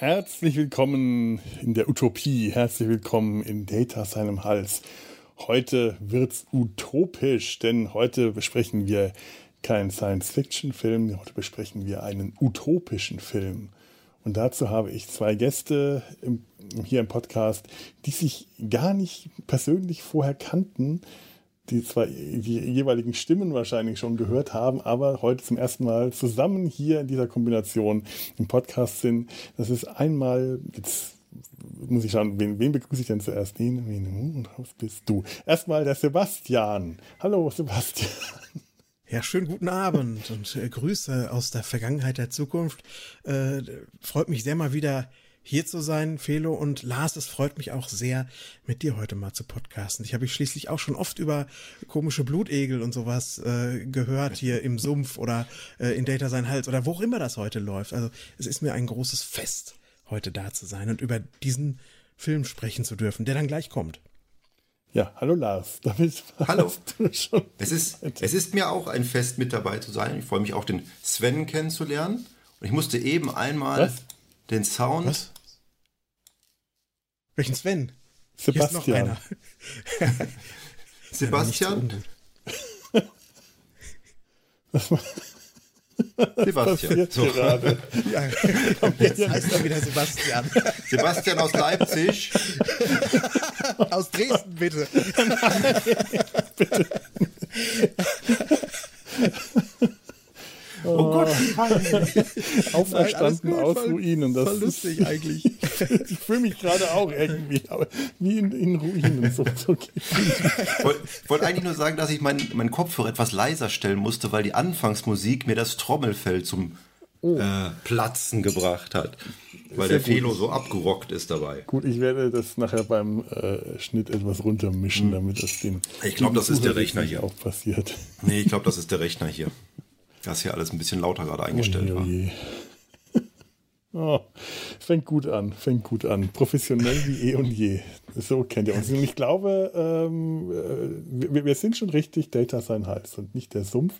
Herzlich willkommen in der Utopie. Herzlich willkommen in Data seinem Hals. Heute wird's utopisch, denn heute besprechen wir keinen Science-Fiction-Film, heute besprechen wir einen utopischen Film. Und dazu habe ich zwei Gäste im, hier im Podcast, die sich gar nicht persönlich vorher kannten, die zwar die jeweiligen Stimmen wahrscheinlich schon gehört haben, aber heute zum ersten Mal zusammen hier in dieser Kombination im Podcast sind. Das ist einmal, jetzt muss ich schauen, wen, wen begrüße ich denn zuerst? Den, wen, und raus bist du. Erstmal der Sebastian. Hallo Sebastian. Ja, schönen guten Abend und äh, Grüße aus der Vergangenheit der Zukunft. Äh, freut mich sehr mal wieder hier zu sein, Felo und Lars. Es freut mich auch sehr, mit dir heute mal zu podcasten. Ich habe ich schließlich auch schon oft über komische Blutegel und sowas äh, gehört hier im Sumpf oder äh, in Data sein Hals oder wo auch immer das heute läuft. Also es ist mir ein großes Fest, heute da zu sein und über diesen Film sprechen zu dürfen, der dann gleich kommt. Ja, hallo Lars. Damit hallo. Es ist, es ist mir auch ein Fest, mit dabei zu sein. Ich freue mich auch, den Sven kennenzulernen. Und ich musste eben einmal Was? Den Sound. Was? Welchen Sven? Sebastian. Sebastian? Sebastian. So. Ja, jetzt heißt er wieder Sebastian. Sebastian aus Leipzig. aus Dresden, bitte. bitte. Oh, oh Gott. Auferstanden Nein, aus Ruinen. Das voll lustig ist, eigentlich. ich fühle mich gerade auch irgendwie wie in, in Ruinen. So, so ich wollte wollt eigentlich nur sagen, dass ich meinen mein Kopfhörer etwas leiser stellen musste, weil die Anfangsmusik mir das Trommelfell zum oh. äh, Platzen gebracht hat. Weil Sehr der Felo so abgerockt ist dabei. Gut, ich werde das nachher beim äh, Schnitt etwas runtermischen, hm. damit das den. Ich glaube, das ist der Rechner hier. Auch passiert. Nee, ich glaube, das ist der Rechner hier. Das hier alles ein bisschen lauter gerade eingestellt war. Oh, fängt gut an, fängt gut an. Professionell wie eh und je. So kennt ihr uns. Und ich glaube, ähm, äh, wir, wir, sind schon richtig Data sein Hals und nicht der Sumpf.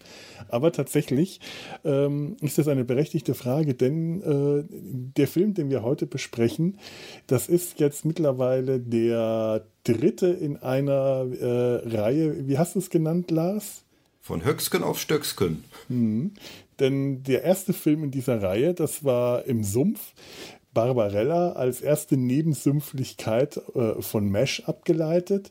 Aber tatsächlich ähm, ist das eine berechtigte Frage, denn äh, der Film, den wir heute besprechen, das ist jetzt mittlerweile der dritte in einer äh, Reihe. Wie hast du es genannt, Lars? Von Höcksken auf Stöcksken. Mhm. Denn der erste Film in dieser Reihe, das war Im Sumpf. Barbarella als erste Nebensümpflichkeit äh, von Mesh abgeleitet.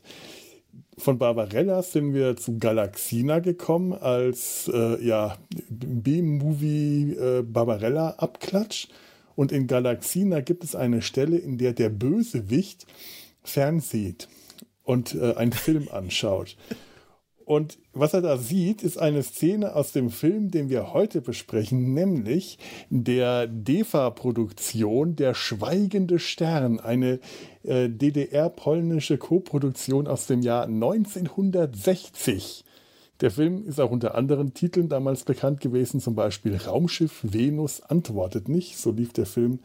Von Barbarella sind wir zu Galaxina gekommen als äh, ja, B-Movie äh, Barbarella-Abklatsch. Und in Galaxina gibt es eine Stelle, in der der Bösewicht fernsieht und äh, einen Film anschaut. Und was er da sieht, ist eine Szene aus dem Film, den wir heute besprechen, nämlich der DEFA-Produktion Der Schweigende Stern, eine äh, DDR-polnische Koproduktion aus dem Jahr 1960. Der Film ist auch unter anderen Titeln damals bekannt gewesen, zum Beispiel Raumschiff Venus antwortet nicht. So lief der Film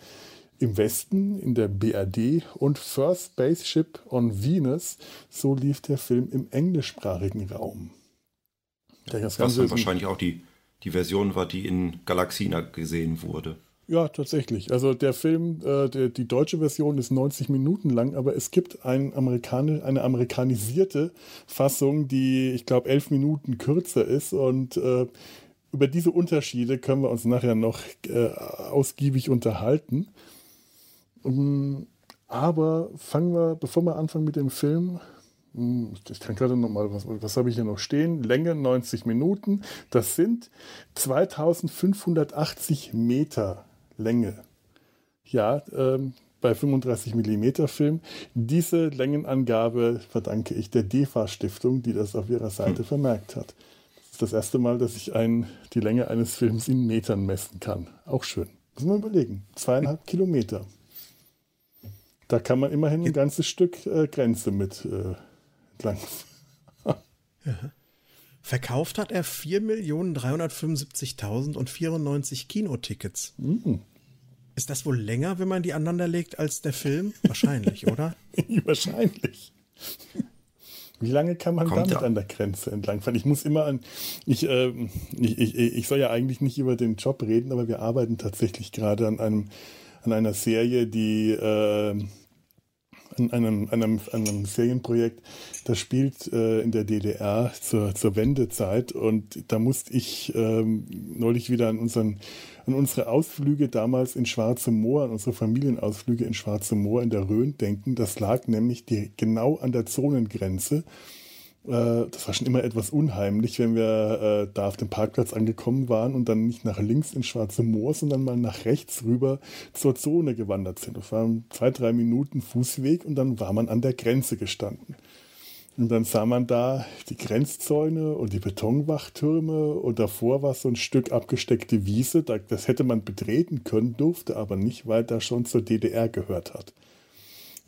im Westen in der BRD und First Spaceship on Venus, so lief der Film im englischsprachigen Raum. Das Was dann wahrscheinlich auch die, die Version war, die in Galaxina gesehen wurde. Ja, tatsächlich. Also der Film, äh, der, die deutsche Version ist 90 Minuten lang, aber es gibt ein Amerikani eine amerikanisierte Fassung, die, ich glaube, elf Minuten kürzer ist. Und äh, über diese Unterschiede können wir uns nachher noch äh, ausgiebig unterhalten. Um, aber fangen wir, bevor wir anfangen mit dem Film, hm, ich kann gerade noch mal, was, was habe ich hier noch stehen? Länge 90 Minuten. Das sind 2580 Meter Länge. Ja, ähm, bei 35 mm Film. Diese Längenangabe verdanke ich der DEFA Stiftung, die das auf ihrer Seite hm. vermerkt hat. Das ist das erste Mal, dass ich ein, die Länge eines Films in Metern messen kann. Auch schön. Muss man überlegen. Zweieinhalb Kilometer. Da kann man immerhin ein ganzes Stück äh, Grenze mit äh, entlang. ja. Verkauft hat er 4.375.094 Kinotickets. Mhm. Ist das wohl länger, wenn man die aneinander legt, als der Film? Wahrscheinlich, oder? Wahrscheinlich. Wie lange kann man Kommt damit an der Grenze entlangfahren? Ich muss immer an, ich, äh, ich, ich, ich soll ja eigentlich nicht über den Job reden, aber wir arbeiten tatsächlich gerade an einem an einer Serie, die äh, an einem, einem, einem Serienprojekt, das spielt äh, in der DDR zur, zur Wendezeit und da musste ich ähm, neulich wieder an, unseren, an unsere Ausflüge damals in Schwarze Moor, an unsere Familienausflüge in Schwarze Moor in der Rhön denken. Das lag nämlich die, genau an der Zonengrenze das war schon immer etwas unheimlich, wenn wir äh, da auf dem Parkplatz angekommen waren und dann nicht nach links ins Schwarze Moor, sondern mal nach rechts rüber zur Zone gewandert sind. Das waren zwei, drei Minuten Fußweg und dann war man an der Grenze gestanden. Und dann sah man da die Grenzzäune und die Betonwachtürme und davor war so ein Stück abgesteckte Wiese. Das hätte man betreten können, durfte aber nicht, weil da schon zur DDR gehört hat.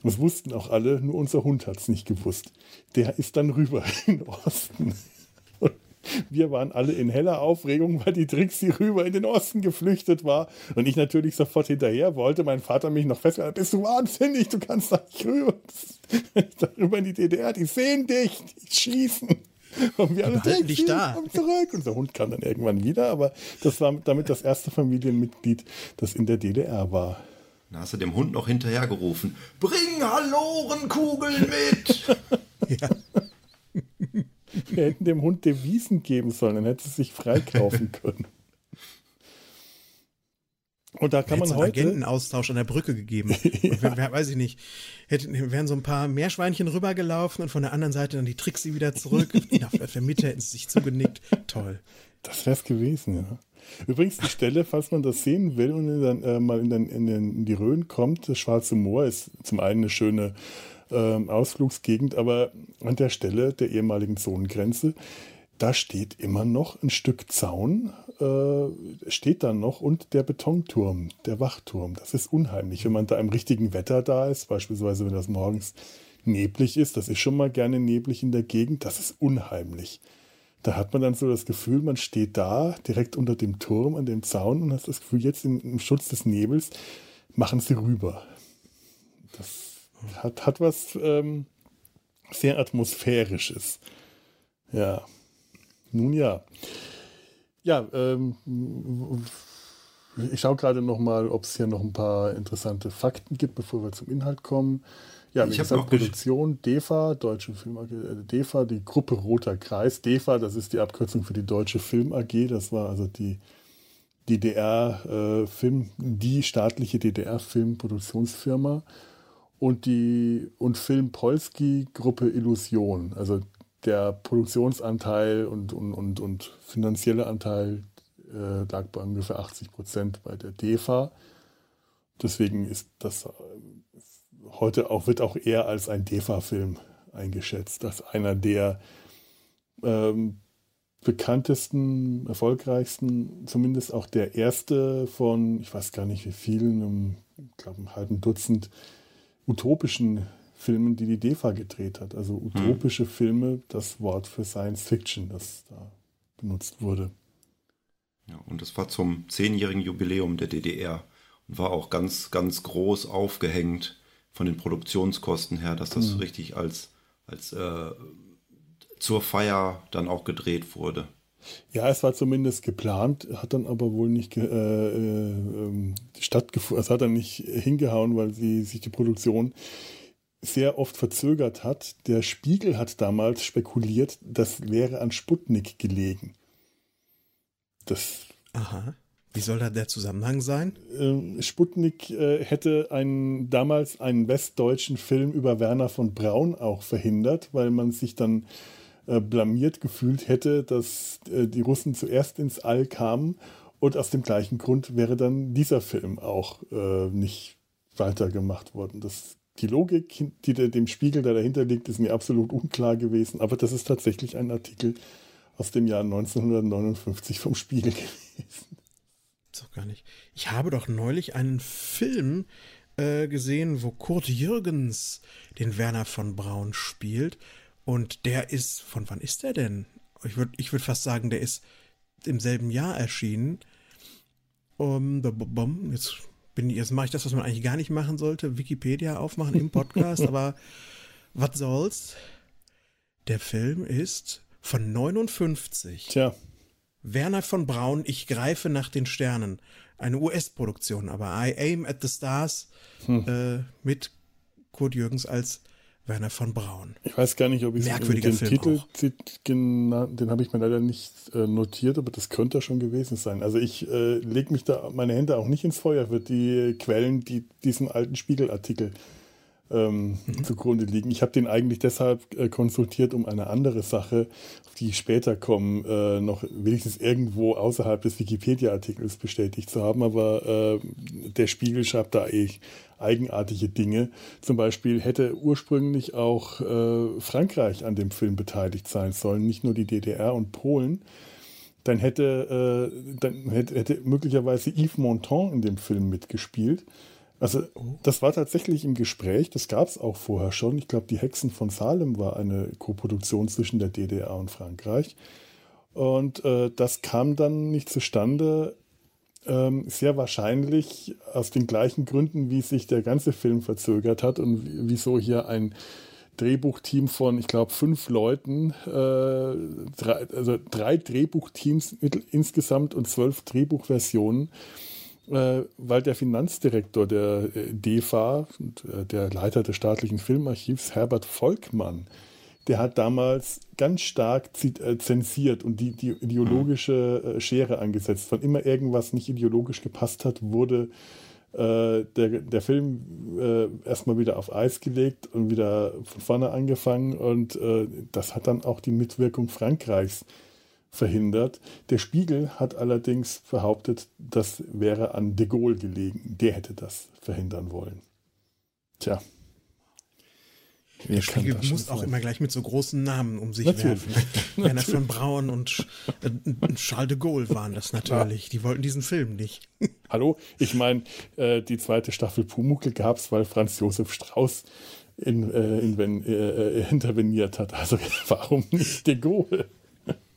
Das wussten auch alle, nur unser Hund hat es nicht gewusst. Der ist dann rüber in den Osten. Und wir waren alle in heller Aufregung, weil die Trixie rüber in den Osten geflüchtet war. Und ich natürlich sofort hinterher wollte. Mein Vater mich noch festgehalten, bist du wahnsinnig, du kannst da nicht rüber. Darüber in die DDR, die sehen dich, die schießen. Und wir alle halten dich da. Komm zurück. Unser Hund kam dann irgendwann wieder, aber das war damit das erste Familienmitglied, das in der DDR war. Da hast du dem Hund noch hinterhergerufen. Bring Hallorenkugeln mit! ja. Wir hätten dem Hund Devisen geben sollen, dann hätte es sich freikaufen können. Und da kann man einen heute. Agentenaustausch an der Brücke gegeben. ja. wer, weiß ich nicht. Hätten, wären so ein paar Meerschweinchen rübergelaufen und von der anderen Seite dann die Trixie wieder zurück. auf der Mitte hätten sie sich zugenickt. Toll. Das wäre es gewesen, ja. Übrigens, die Stelle, falls man das sehen will und dann äh, mal in, den, in, den, in, die Rhön kommt, das Schwarze Moor ist zum einen eine schöne äh, Ausflugsgegend, aber an der Stelle der ehemaligen Zonengrenze, da steht immer noch ein Stück Zaun, äh, steht da noch und der Betonturm, der Wachturm. Das ist unheimlich, wenn man da im richtigen Wetter da ist, beispielsweise wenn das morgens neblig ist, das ist schon mal gerne neblig in der Gegend, das ist unheimlich. Da hat man dann so das Gefühl, man steht da direkt unter dem Turm an dem Zaun und hat das Gefühl, jetzt im, im Schutz des Nebels machen sie rüber. Das hat, hat was ähm, sehr atmosphärisches. Ja. Nun ja. Ja, ähm, ich schaue gerade noch mal, ob es hier noch ein paar interessante Fakten gibt, bevor wir zum Inhalt kommen. Ja, ich gesagt, Produktion DEFA, Deutsche Film AG, äh, DEFA, die Gruppe Roter Kreis. DEFA, das ist die Abkürzung für die Deutsche Film AG. Das war also die DDR-Film, äh, die staatliche DDR-Filmproduktionsfirma. Und die und Film Polski Gruppe Illusion. Also der Produktionsanteil und, und, und, und finanzielle Anteil äh, lag bei ungefähr 80 Prozent bei der DEFA. Deswegen ist das heute auch, wird auch eher als ein DEFA-Film eingeschätzt, als einer der ähm, bekanntesten, erfolgreichsten, zumindest auch der erste von, ich weiß gar nicht wie vielen, einem, ich glaube einem halben Dutzend utopischen Filmen, die die DEFA gedreht hat. Also utopische hm. Filme, das Wort für Science Fiction, das da benutzt wurde. Ja, und das war zum zehnjährigen Jubiläum der DDR und war auch ganz, ganz groß aufgehängt von den Produktionskosten her, dass das mhm. richtig als, als äh, zur Feier dann auch gedreht wurde. Ja, es war zumindest geplant, hat dann aber wohl nicht äh, äh, ähm, stattgefunden. Es hat dann nicht hingehauen, weil sie sich die Produktion sehr oft verzögert hat. Der Spiegel hat damals spekuliert, das wäre an Sputnik gelegen. Das Aha. Wie soll da der Zusammenhang sein? Ähm, Sputnik äh, hätte einen, damals einen westdeutschen Film über Werner von Braun auch verhindert, weil man sich dann äh, blamiert gefühlt hätte, dass äh, die Russen zuerst ins All kamen. Und aus dem gleichen Grund wäre dann dieser Film auch nicht weitergemacht worden. Das, die Logik, die dem Spiegel da dahinter liegt, ist mir absolut unklar gewesen. Aber das ist tatsächlich ein Artikel aus dem Jahr 1959 vom Spiegel gewesen doch gar nicht. Ich habe doch neulich einen Film äh, gesehen, wo Kurt Jürgens den Werner von Braun spielt. Und der ist, von wann ist der denn? Ich würde ich würd fast sagen, der ist im selben Jahr erschienen. Um, jetzt bin jetzt mache ich das, was man eigentlich gar nicht machen sollte, Wikipedia aufmachen im Podcast, aber was soll's? Der Film ist von 59. Tja. Werner von Braun, Ich greife nach den Sternen. Eine US-Produktion, aber I Aim at the Stars hm. äh, mit Kurt Jürgens als Werner von Braun. Ich weiß gar nicht, ob ich Merkwürdiger den Film Titel, den habe ich mir leider nicht äh, notiert, aber das könnte schon gewesen sein. Also ich äh, lege mich da meine Hände auch nicht ins Feuer für die Quellen, die diesem alten Spiegelartikel ähm, mhm. zugrunde liegen. Ich habe den eigentlich deshalb äh, konsultiert, um eine andere Sache, auf die ich später komme, äh, noch wenigstens irgendwo außerhalb des Wikipedia-Artikels bestätigt zu haben. Aber äh, der Spiegel schreibt da eh eigenartige Dinge. Zum Beispiel hätte ursprünglich auch äh, Frankreich an dem Film beteiligt sein sollen, nicht nur die DDR und Polen. Dann hätte, äh, dann hätte, hätte möglicherweise Yves Montand in dem Film mitgespielt. Also das war tatsächlich im Gespräch, das gab es auch vorher schon. Ich glaube, die Hexen von Salem war eine Koproduktion zwischen der DDR und Frankreich. Und äh, das kam dann nicht zustande, ähm, sehr wahrscheinlich aus den gleichen Gründen, wie sich der ganze Film verzögert hat und wieso hier ein Drehbuchteam von, ich glaube, fünf Leuten, äh, drei, also drei Drehbuchteams insgesamt und zwölf Drehbuchversionen, weil der Finanzdirektor der äh, DEFA, äh, der Leiter des staatlichen Filmarchivs, Herbert Volkmann, der hat damals ganz stark äh, zensiert und die, die ideologische äh, Schere angesetzt. Wann immer irgendwas nicht ideologisch gepasst hat, wurde äh, der, der Film äh, erstmal wieder auf Eis gelegt und wieder von vorne angefangen. Und äh, das hat dann auch die Mitwirkung Frankreichs verhindert. Der Spiegel hat allerdings behauptet, das wäre an de Gaulle gelegen. Der hätte das verhindern wollen. Tja. Der Spiegel muss auch immer gleich mit so großen Namen um sich natürlich. werfen. Werner von Braun und äh, Charles de Gaulle waren das natürlich. Ja. Die wollten diesen Film nicht. Hallo, ich meine, äh, die zweite Staffel Pumuckel gab es, weil Franz Josef Strauß in, äh, in, äh, äh, interveniert hat. Also warum nicht de Gaulle?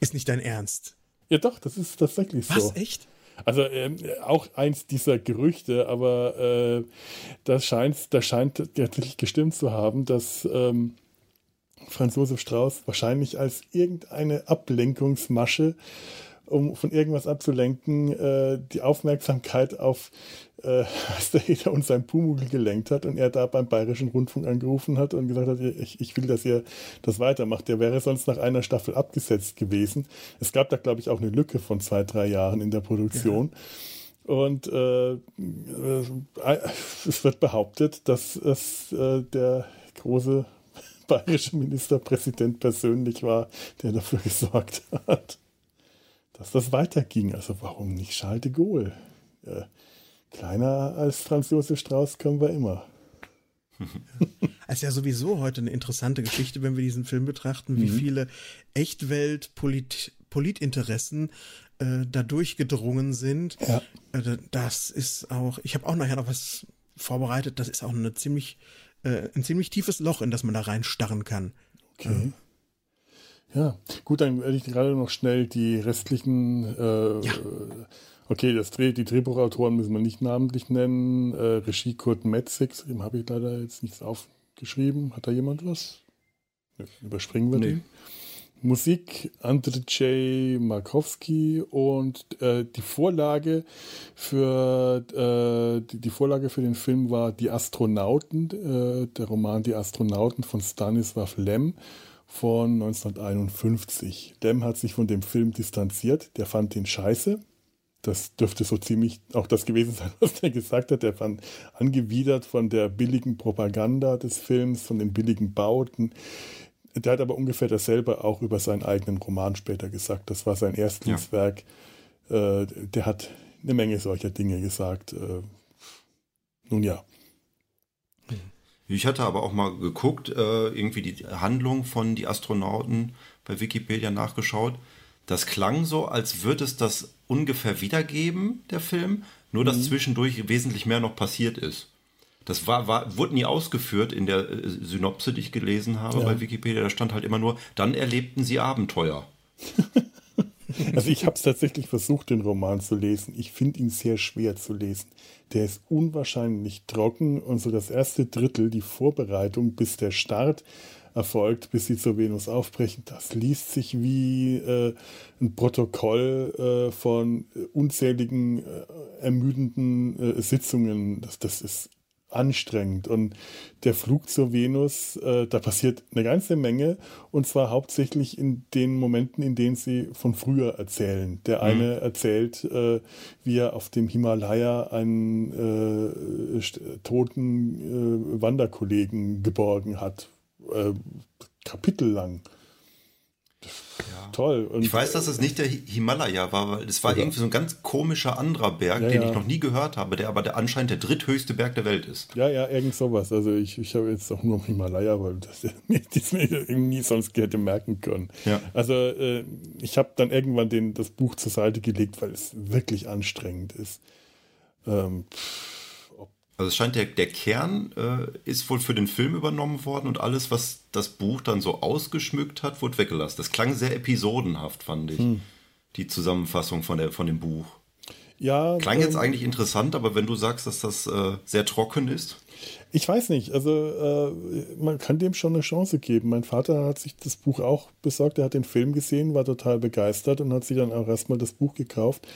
Ist nicht dein Ernst? Ja doch, das ist tatsächlich so. Was, echt? Also ähm, auch eins dieser Gerüchte, aber äh, das scheint, das scheint tatsächlich gestimmt zu haben, dass ähm, Franz Josef Strauß wahrscheinlich als irgendeine Ablenkungsmasche um von irgendwas abzulenken, äh, die Aufmerksamkeit auf äh, Astereder und sein Pumuckl gelenkt hat und er da beim Bayerischen Rundfunk angerufen hat und gesagt hat, ich, ich will, dass ihr das weitermacht. Der wäre sonst nach einer Staffel abgesetzt gewesen. Es gab da, glaube ich, auch eine Lücke von zwei, drei Jahren in der Produktion. Ja. Und äh, äh, es wird behauptet, dass es äh, der große bayerische Ministerpräsident persönlich war, der dafür gesorgt hat dass das weiterging. Also warum nicht Charles de Gaulle? Äh, kleiner als Franz Josef Strauß können wir immer. Es ist ja sowieso heute eine interessante Geschichte, wenn wir diesen Film betrachten, wie mhm. viele Echtwelt-Politinteressen äh, da durchgedrungen sind. Ja. Äh, das ist auch, ich habe auch nachher noch was vorbereitet, das ist auch eine ziemlich, äh, ein ziemlich tiefes Loch, in das man da reinstarren kann. Okay. Ja, gut, dann werde ich gerade noch schnell die restlichen. Äh, ja. Okay, das Dreh, die Drehbuchautoren müssen wir nicht namentlich nennen. Äh, Regie Kurt Metzig, dem habe ich leider jetzt nichts aufgeschrieben. Hat da jemand was? Überspringen wir nee. den. Musik Andrzej Markowski und äh, die Vorlage für äh, die, die, Vorlage für den Film war Die Astronauten, äh, der Roman Die Astronauten von Stanislav Lem von 1951. Dem hat sich von dem Film distanziert. Der fand den scheiße. Das dürfte so ziemlich auch das gewesen sein, was er gesagt hat. Er fand angewidert von der billigen Propaganda des Films, von den billigen Bauten. Der hat aber ungefähr dasselbe auch über seinen eigenen Roman später gesagt. Das war sein Erstlingswerk. Ja. Äh, der hat eine Menge solcher Dinge gesagt. Äh, nun ja. Ich hatte aber auch mal geguckt, äh, irgendwie die Handlung von die Astronauten bei Wikipedia nachgeschaut. Das klang so, als würde es das ungefähr wiedergeben, der Film, nur dass mhm. zwischendurch wesentlich mehr noch passiert ist. Das war, war, wurde nie ausgeführt in der äh, Synopse, die ich gelesen habe ja. bei Wikipedia. Da stand halt immer nur, dann erlebten sie Abenteuer. Also ich habe es tatsächlich versucht, den Roman zu lesen. Ich finde ihn sehr schwer zu lesen. Der ist unwahrscheinlich trocken und so das erste Drittel, die Vorbereitung bis der Start, erfolgt, bis sie zur Venus aufbrechen. Das liest sich wie äh, ein Protokoll äh, von unzähligen äh, ermüdenden äh, Sitzungen. Das, das ist anstrengend. Und der Flug zur Venus, äh, da passiert eine ganze Menge und zwar hauptsächlich in den Momenten, in denen sie von früher erzählen. Der mhm. eine mhm. erzählt, äh, wie er auf dem Himalaya einen äh, toten äh, Wanderkollegen geborgen hat. Äh, kapitellang. Ja. Toll. Und ich weiß, dass es nicht der Himalaya war, weil es war oder? irgendwie so ein ganz komischer anderer Berg, ja, den ja. ich noch nie gehört habe, der aber der anscheinend der dritthöchste Berg der Welt ist. Ja, ja, irgend sowas. Also ich, ich habe jetzt auch nur Himalaya, weil das ich mir irgendwie sonst hätte merken können. Ja. Also äh, ich habe dann irgendwann den, das Buch zur Seite gelegt, weil es wirklich anstrengend ist. Ähm, pff also es scheint der, der Kern äh, ist wohl für den Film übernommen worden und alles, was das Buch dann so ausgeschmückt hat, wurde weggelassen. Das klang sehr episodenhaft, fand ich. Hm. Die Zusammenfassung von, der, von dem Buch. Ja. Klang jetzt ähm, eigentlich interessant, aber wenn du sagst, dass das äh, sehr trocken ist. Ich weiß nicht, also äh, man kann dem schon eine Chance geben. Mein Vater hat sich das Buch auch besorgt, er hat den Film gesehen, war total begeistert und hat sich dann auch erstmal das Buch gekauft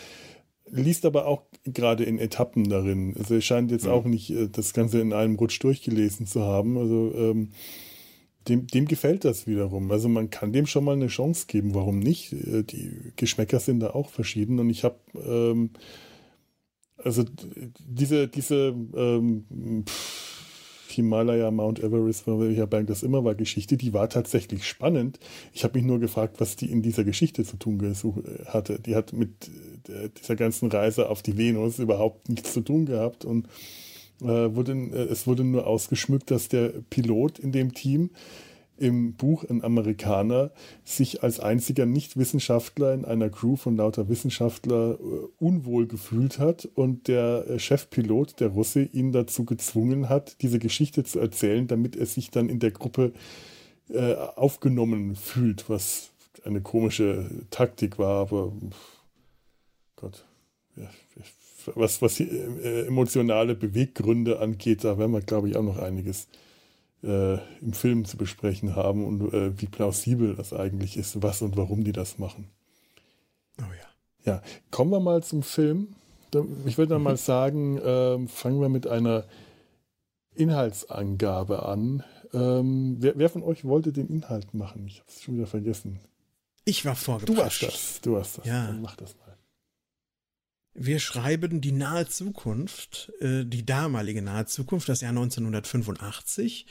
liest aber auch gerade in Etappen darin. Also er scheint jetzt ja. auch nicht äh, das Ganze in einem Rutsch durchgelesen zu haben. Also ähm, dem, dem gefällt das wiederum. Also man kann dem schon mal eine Chance geben. Warum nicht? Äh, die Geschmäcker sind da auch verschieden. Und ich habe ähm, also diese diese ähm, pff, Himalaya, Mount Everest, welcher Berg das immer war, Geschichte, die war tatsächlich spannend. Ich habe mich nur gefragt, was die in dieser Geschichte zu tun hatte. Die hat mit äh, dieser ganzen Reise auf die Venus überhaupt nichts zu tun gehabt und äh, wurde, äh, es wurde nur ausgeschmückt, dass der Pilot in dem Team im Buch ein Amerikaner sich als einziger Nicht-Wissenschaftler in einer Crew von lauter Wissenschaftler äh, unwohl gefühlt hat und der äh, Chefpilot, der Russe, ihn dazu gezwungen hat, diese Geschichte zu erzählen, damit er sich dann in der Gruppe äh, aufgenommen fühlt, was eine komische Taktik war, aber Gott. Ja, was, was die, äh, emotionale Beweggründe angeht, da werden wir, glaube ich, auch noch einiges äh, im Film zu besprechen haben und äh, wie plausibel das eigentlich ist, was und warum die das machen. Oh ja. Ja, kommen wir mal zum Film. Ich würde dann mal sagen, äh, fangen wir mit einer Inhaltsangabe an. Ähm, wer, wer, von euch wollte den Inhalt machen? Ich habe es schon wieder vergessen. Ich war vorgeprescht. Du hast das. Du hast das. Ja. Dann mach das mal. Wir schreiben die nahe Zukunft, äh, die damalige nahe Zukunft, das Jahr 1985.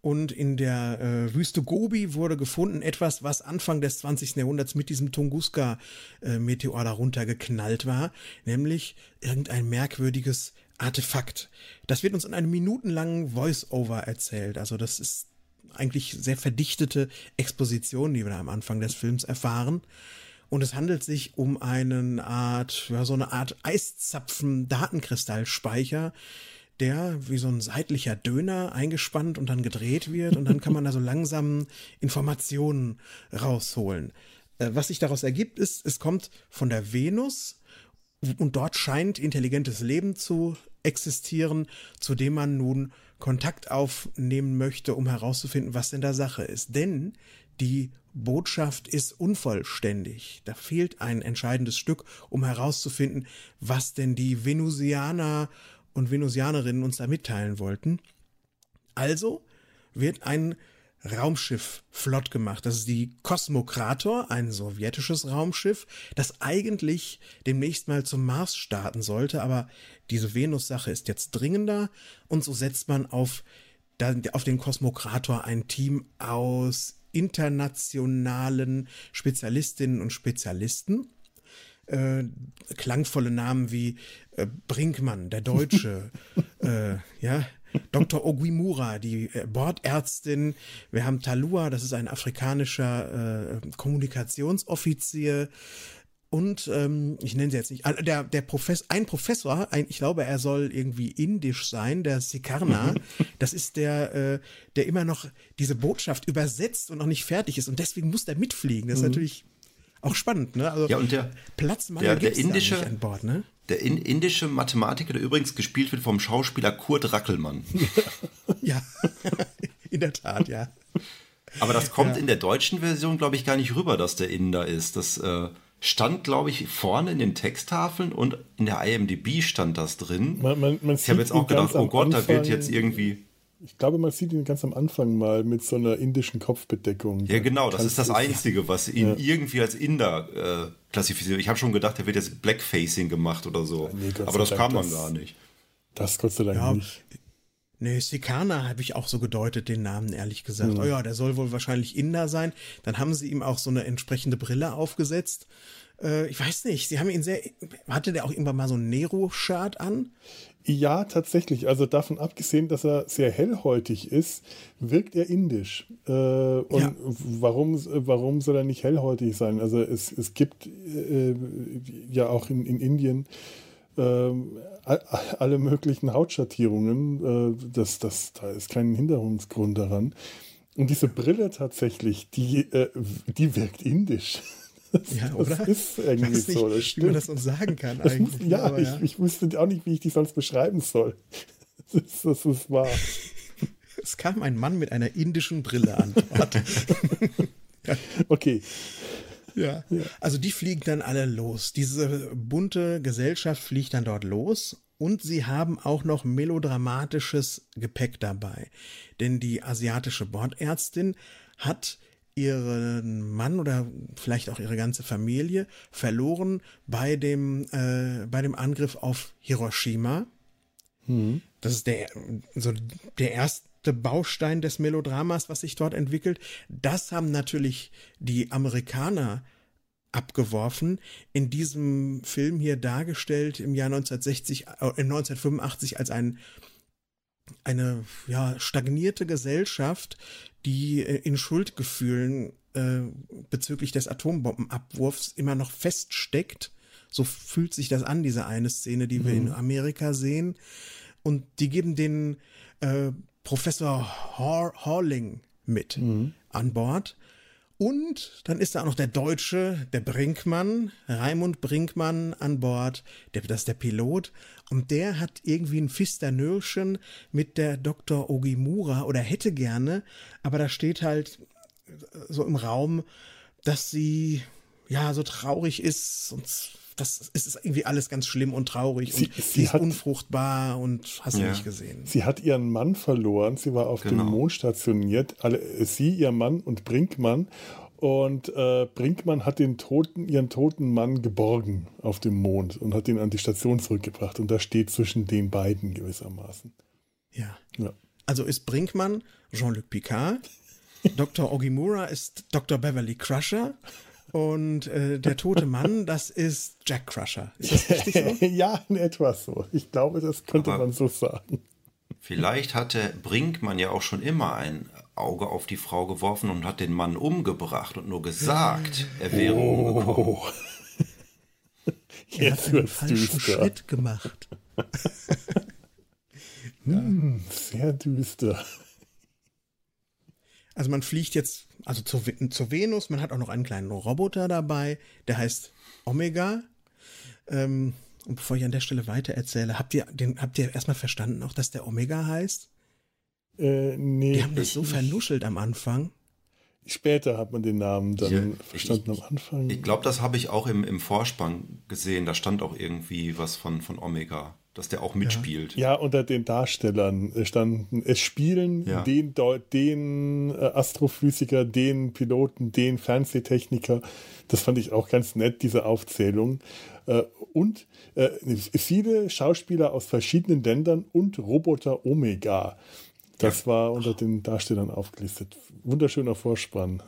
Und in der äh, Wüste Gobi wurde gefunden etwas, was Anfang des 20. Jahrhunderts mit diesem Tunguska-Meteor darunter geknallt war, nämlich irgendein merkwürdiges Artefakt. Das wird uns in einem minutenlangen Voice-Over erzählt. Also das ist eigentlich sehr verdichtete Exposition, die wir da am Anfang des Films erfahren. Und es handelt sich um eine Art, ja, so eine Art Eiszapfen-Datenkristallspeicher, der wie so ein seitlicher Döner eingespannt und dann gedreht wird und dann kann man da so langsam Informationen rausholen. Äh, was sich daraus ergibt, ist, es kommt von der Venus und dort scheint intelligentes Leben zu existieren, zu dem man nun Kontakt aufnehmen möchte, um herauszufinden, was denn da Sache ist. Denn die Botschaft ist unvollständig. Da fehlt ein entscheidendes Stück, um herauszufinden, was denn die Venusianer und Venusianerinnen uns da mitteilen wollten. Also wird ein Raumschiff flott gemacht. Das ist die Kosmokrator, ein sowjetisches Raumschiff, das eigentlich demnächst mal zum Mars starten sollte, aber diese Venus-Sache ist jetzt dringender und so setzt man auf, auf den Kosmokrator ein Team aus internationalen Spezialistinnen und Spezialisten. Äh, klangvolle Namen wie äh, Brinkmann, der Deutsche, äh, ja, Dr. Oguimura, die äh, Bordärztin. Wir haben Talua, das ist ein afrikanischer äh, Kommunikationsoffizier und ähm, ich nenne sie jetzt nicht, äh, der, der Professor, ein Professor, ein, ich glaube, er soll irgendwie indisch sein, der Sikarna, das ist der, äh, der immer noch diese Botschaft übersetzt und noch nicht fertig ist und deswegen muss der mitfliegen. Das ist mhm. natürlich auch spannend, ne? Also ja, und der Platz der, der indische an Bord, ne? Der in, indische Mathematiker, der übrigens gespielt wird vom Schauspieler Kurt Rackelmann. ja, in der Tat, ja. Aber das kommt ja. in der deutschen Version, glaube ich, gar nicht rüber, dass der Inder ist. Das äh, stand, glaube ich, vorne in den Texttafeln und in der IMDb stand das drin. Man, man, man ich habe jetzt auch gedacht, oh Gott, Anfang, da wird jetzt irgendwie. Ich glaube, man sieht ihn ganz am Anfang mal mit so einer indischen Kopfbedeckung. Ja, genau, das ist das Einzige, was ihn ja. irgendwie als Inder äh, klassifiziert. Ich habe schon gedacht, er wird jetzt Blackfacing gemacht oder so. Nee, Aber das kam man gar nicht. Das Gott sei Dank ja, nicht. Nee, Sikana habe ich auch so gedeutet, den Namen, ehrlich gesagt. Mhm. Oh ja, der soll wohl wahrscheinlich Inder sein. Dann haben sie ihm auch so eine entsprechende Brille aufgesetzt. Äh, ich weiß nicht, sie haben ihn sehr. Hatte der auch irgendwann mal so ein Nero-Shirt an? Ja, tatsächlich. Also davon abgesehen, dass er sehr hellhäutig ist, wirkt er indisch. Äh, und ja. warum, warum soll er nicht hellhäutig sein? Also es, es gibt äh, ja auch in, in Indien ähm, alle möglichen Hautschattierungen. Äh, das, das, da ist kein Hinderungsgrund daran. Und diese Brille tatsächlich, die, äh, die wirkt indisch. Das, ja, oder? Das ist irgendwie nicht, so. Das wie man das uns sagen kann eigentlich. Muss, ja, aber, ja. Ich, ich, wusste auch nicht, wie ich die sonst beschreiben soll. Das ist, das ist wahr. Es kam ein Mann mit einer indischen Brille an. Okay. Ja. ja. Also die fliegen dann alle los. Diese bunte Gesellschaft fliegt dann dort los und sie haben auch noch melodramatisches Gepäck dabei. Denn die asiatische Bordärztin hat ihren Mann oder vielleicht auch ihre ganze Familie verloren bei dem, äh, bei dem Angriff auf Hiroshima. Hm. Das ist der, so der erste Baustein des Melodramas, was sich dort entwickelt. Das haben natürlich die Amerikaner abgeworfen. In diesem Film hier dargestellt im Jahr 1960, äh, 1985 als ein eine ja stagnierte Gesellschaft, die äh, in Schuldgefühlen äh, bezüglich des Atombombenabwurfs immer noch feststeckt. So fühlt sich das an, diese eine Szene, die wir mhm. in Amerika sehen. Und die geben den äh, Professor Hor Horling mit mhm. an Bord. Und dann ist da auch noch der Deutsche, der Brinkmann, Raimund Brinkmann an Bord, der, das ist der Pilot. Und der hat irgendwie ein Fisternöhrchen mit der Dr. Ogimura oder hätte gerne, aber da steht halt so im Raum, dass sie ja so traurig ist und das ist irgendwie alles ganz schlimm und traurig sie, und sie, ist hat, unfruchtbar und hast ja. du nicht gesehen. Sie hat ihren Mann verloren, sie war auf genau. dem Mond stationiert, alle, sie, ihr Mann und Brinkmann und äh, Brinkmann hat den toten, ihren toten Mann geborgen auf dem Mond und hat ihn an die Station zurückgebracht und da steht zwischen den beiden gewissermaßen. Ja. ja. Also ist Brinkmann Jean-Luc Picard, Dr. Ogimura ist Dr. Beverly Crusher und äh, der tote Mann, das ist Jack Crusher. Ist das richtig so? ja, in etwa so. Ich glaube, das könnte Aber man so sagen. Vielleicht hatte Brinkmann ja auch schon immer ein Auge auf die Frau geworfen und hat den Mann umgebracht und nur gesagt, er wäre oh. umgekommen. er Jetzt hat einen falschen düster. Schritt gemacht. hm, sehr düster. Also man fliegt jetzt also zur, zur Venus, man hat auch noch einen kleinen Roboter dabei, der heißt Omega. Ähm, und bevor ich an der Stelle weiter erzähle, habt ihr, den, habt ihr erstmal verstanden auch, dass der Omega heißt? Äh, nee. Die haben das so vernuschelt am Anfang. Später hat man den Namen dann ja, verstanden ich, am Anfang. Ich glaube, das habe ich auch im, im Vorspann gesehen. Da stand auch irgendwie was von, von Omega dass der auch mitspielt. Ja, unter den Darstellern standen, es spielen ja. den, den äh, Astrophysiker, den Piloten, den Fernsehtechniker. Das fand ich auch ganz nett, diese Aufzählung. Äh, und äh, viele Schauspieler aus verschiedenen Ländern und Roboter Omega. Das ja. war unter den Darstellern aufgelistet. Wunderschöner Vorspann.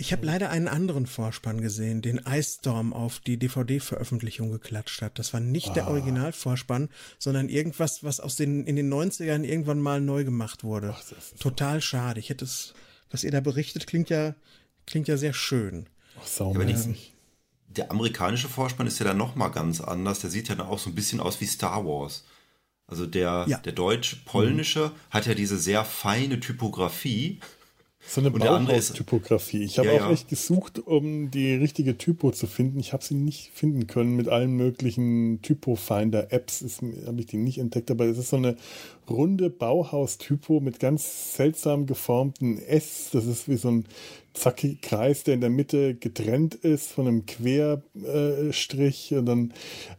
Ich habe leider einen anderen Vorspann gesehen, den Ice Storm auf die DVD-Veröffentlichung geklatscht hat. Das war nicht ah. der Originalvorspann, sondern irgendwas, was aus den, in den 90ern irgendwann mal neu gemacht wurde. Ach, Total schade. Ich hätte es, was ihr da berichtet, klingt ja, klingt ja sehr schön. Ach, sau ja, der amerikanische Vorspann ist ja dann nochmal ganz anders. Der sieht ja dann auch so ein bisschen aus wie Star Wars. Also der, ja. der deutsch-polnische mhm. hat ja diese sehr feine Typografie So eine Bauhaus-Typografie. Ich habe ja, auch ja. echt gesucht, um die richtige Typo zu finden. Ich habe sie nicht finden können mit allen möglichen Typo-Finder-Apps. Habe ich die nicht entdeckt, aber es ist so eine runde Bauhaus-Typo mit ganz seltsam geformten S. Das ist wie so ein zackiger Kreis, der in der Mitte getrennt ist von einem Querstrich und dann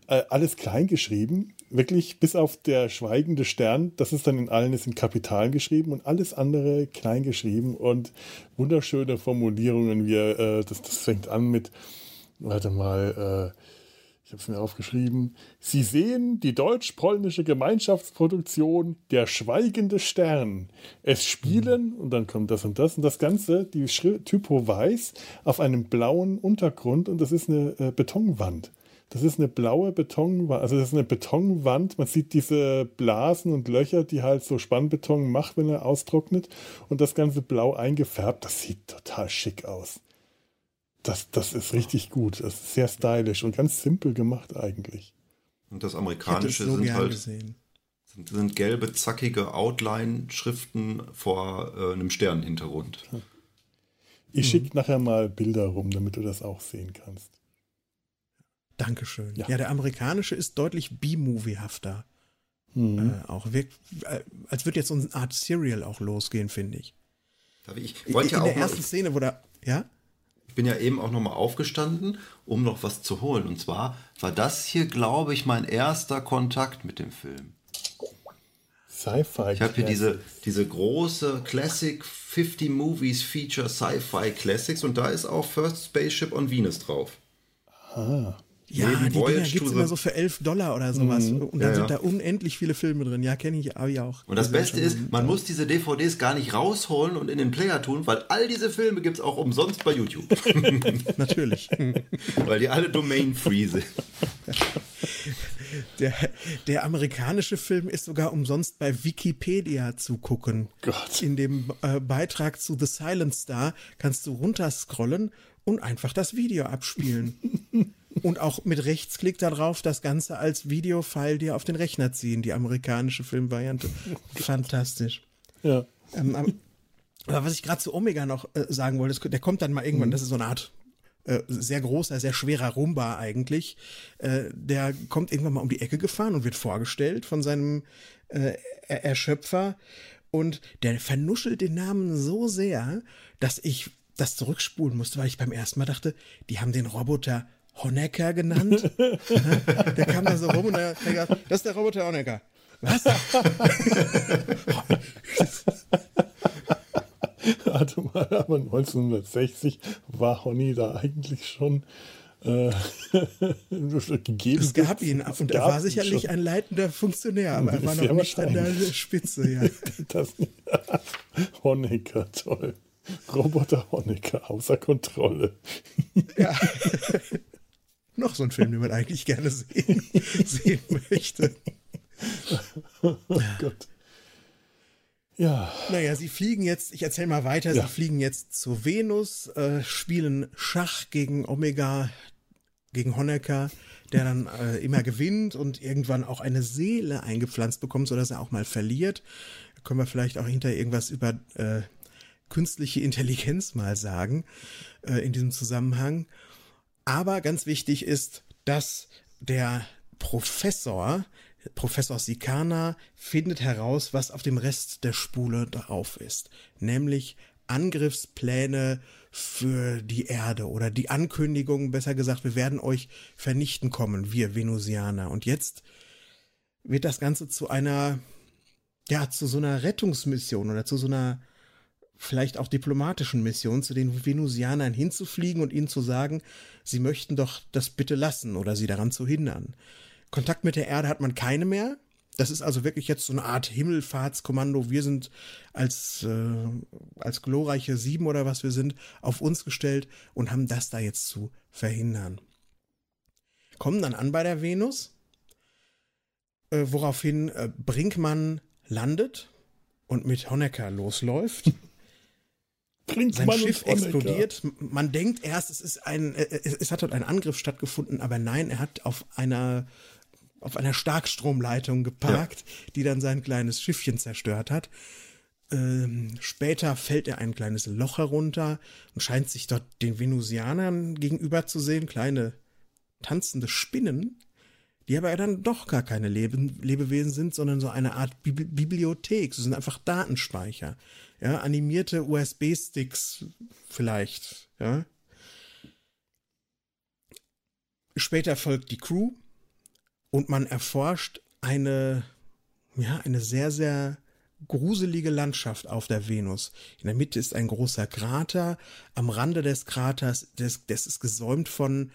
äh, alles klein geschrieben wirklich bis auf der schweigende Stern, das ist dann in allen ist in Kapital geschrieben und alles andere klein geschrieben und wunderschöne Formulierungen. Wie, äh, das, das fängt an mit, warte mal, äh, ich habe es mir aufgeschrieben. Sie sehen die deutsch-polnische Gemeinschaftsproduktion Der schweigende Stern. Es spielen, mhm. und dann kommt das und das, und das Ganze, die Typo weiß, auf einem blauen Untergrund und das ist eine äh, Betonwand. Das ist eine blaue Betonwand, also das ist eine Betonwand. Man sieht diese Blasen und Löcher, die halt so Spannbeton macht, wenn er austrocknet. Und das Ganze blau eingefärbt. Das sieht total schick aus. Das, das ist richtig gut. Das ist sehr stylisch und ganz simpel gemacht eigentlich. Und das amerikanische so sind halt sind, sind, gelbe, zackige Outline-Schriften vor äh, einem Sternenhintergrund. Ich mhm. schicke nachher mal Bilder rum, damit du das auch sehen kannst. Dankeschön. Ja. ja, der amerikanische ist deutlich B-Moviehafter. Mhm. Äh, auch wirkt, äh, als würde jetzt so eine Art Serial auch losgehen, finde ich. ich wollte ja in der ersten Szene, wo da, ja? Ich bin ja eben auch nochmal aufgestanden, um noch was zu holen. Und zwar war das hier, glaube ich, mein erster Kontakt mit dem Film. Sci-Fi. Ich habe hier diese, diese große Classic 50 Movies Feature Sci-Fi Classics und da ist auch First Spaceship on Venus drauf. Ah. Ja, Neben die Voyage Dinger gibt es immer so für 11 Dollar oder sowas. Mhm. Und dann ja, sind ja. da unendlich viele Filme drin. Ja, kenne ich aber auch. Und das also Beste ist, man muss diese DVDs gar nicht rausholen und in den Player tun, weil all diese Filme gibt es auch umsonst bei YouTube. Natürlich. weil die alle domain-free sind. Der, der amerikanische Film ist sogar umsonst bei Wikipedia zu gucken. Gott. In dem äh, Beitrag zu The Silent Star kannst du runterscrollen und einfach das Video abspielen. Und auch mit Rechtsklick darauf das Ganze als Videofile dir auf den Rechner ziehen, die amerikanische Filmvariante. Fantastisch. Ja. Ähm, aber was ich gerade zu Omega noch äh, sagen wollte, der kommt dann mal irgendwann, mhm. das ist so eine Art äh, sehr großer, sehr schwerer Rumba eigentlich. Äh, der kommt irgendwann mal um die Ecke gefahren und wird vorgestellt von seinem äh, Erschöpfer. Und der vernuschelt den Namen so sehr, dass ich das zurückspulen musste, weil ich beim ersten Mal dachte, die haben den Roboter Honecker genannt. der kam da so rum und der, der das ist der Roboter Honecker. Was? Warte mal, aber 1960 war Honey da eigentlich schon äh, gegeben. Es gab ihn und er war sicherlich ein leitender Funktionär, aber er war noch nicht an der Spitze. Ja. das, Honecker, toll. Roboter Honecker, außer Kontrolle. ja. Noch so ein Film, den man eigentlich gerne sehen, sehen möchte. Oh Gott. Ja. Naja, sie fliegen jetzt, ich erzähle mal weiter, ja. sie fliegen jetzt zu Venus, äh, spielen Schach gegen Omega, gegen Honecker, der dann äh, immer gewinnt und irgendwann auch eine Seele eingepflanzt bekommt, sodass er auch mal verliert. Da können wir vielleicht auch hinter irgendwas über äh, künstliche Intelligenz mal sagen äh, in diesem Zusammenhang. Aber ganz wichtig ist, dass der Professor, Professor Sikana, findet heraus, was auf dem Rest der Spule drauf ist. Nämlich Angriffspläne für die Erde oder die Ankündigung, besser gesagt, wir werden euch vernichten kommen, wir Venusianer. Und jetzt wird das Ganze zu einer, ja, zu so einer Rettungsmission oder zu so einer vielleicht auch diplomatischen Mission zu den Venusianern hinzufliegen und ihnen zu sagen, sie möchten doch das bitte lassen oder sie daran zu hindern. Kontakt mit der Erde hat man keine mehr. Das ist also wirklich jetzt so eine Art Himmelfahrtskommando. Wir sind als, äh, als glorreiche Sieben oder was wir sind, auf uns gestellt und haben das da jetzt zu verhindern. Kommen dann an bei der Venus, äh, woraufhin äh, Brinkmann landet und mit Honecker losläuft. Sein Schiff explodiert. Man denkt erst, es ist ein, äh, es hat dort ein Angriff stattgefunden, aber nein, er hat auf einer auf einer Starkstromleitung geparkt, ja. die dann sein kleines Schiffchen zerstört hat. Ähm, später fällt er ein kleines Loch herunter und scheint sich dort den Venusianern gegenüber zu sehen, kleine tanzende Spinnen, die aber dann doch gar keine Lebe Lebewesen sind, sondern so eine Art Bi Bibliothek. Sie sind einfach Datenspeicher. Ja, animierte USB-Sticks vielleicht. Ja. Später folgt die Crew und man erforscht eine, ja, eine sehr, sehr gruselige Landschaft auf der Venus. In der Mitte ist ein großer Krater. Am Rande des Kraters, das, das ist gesäumt von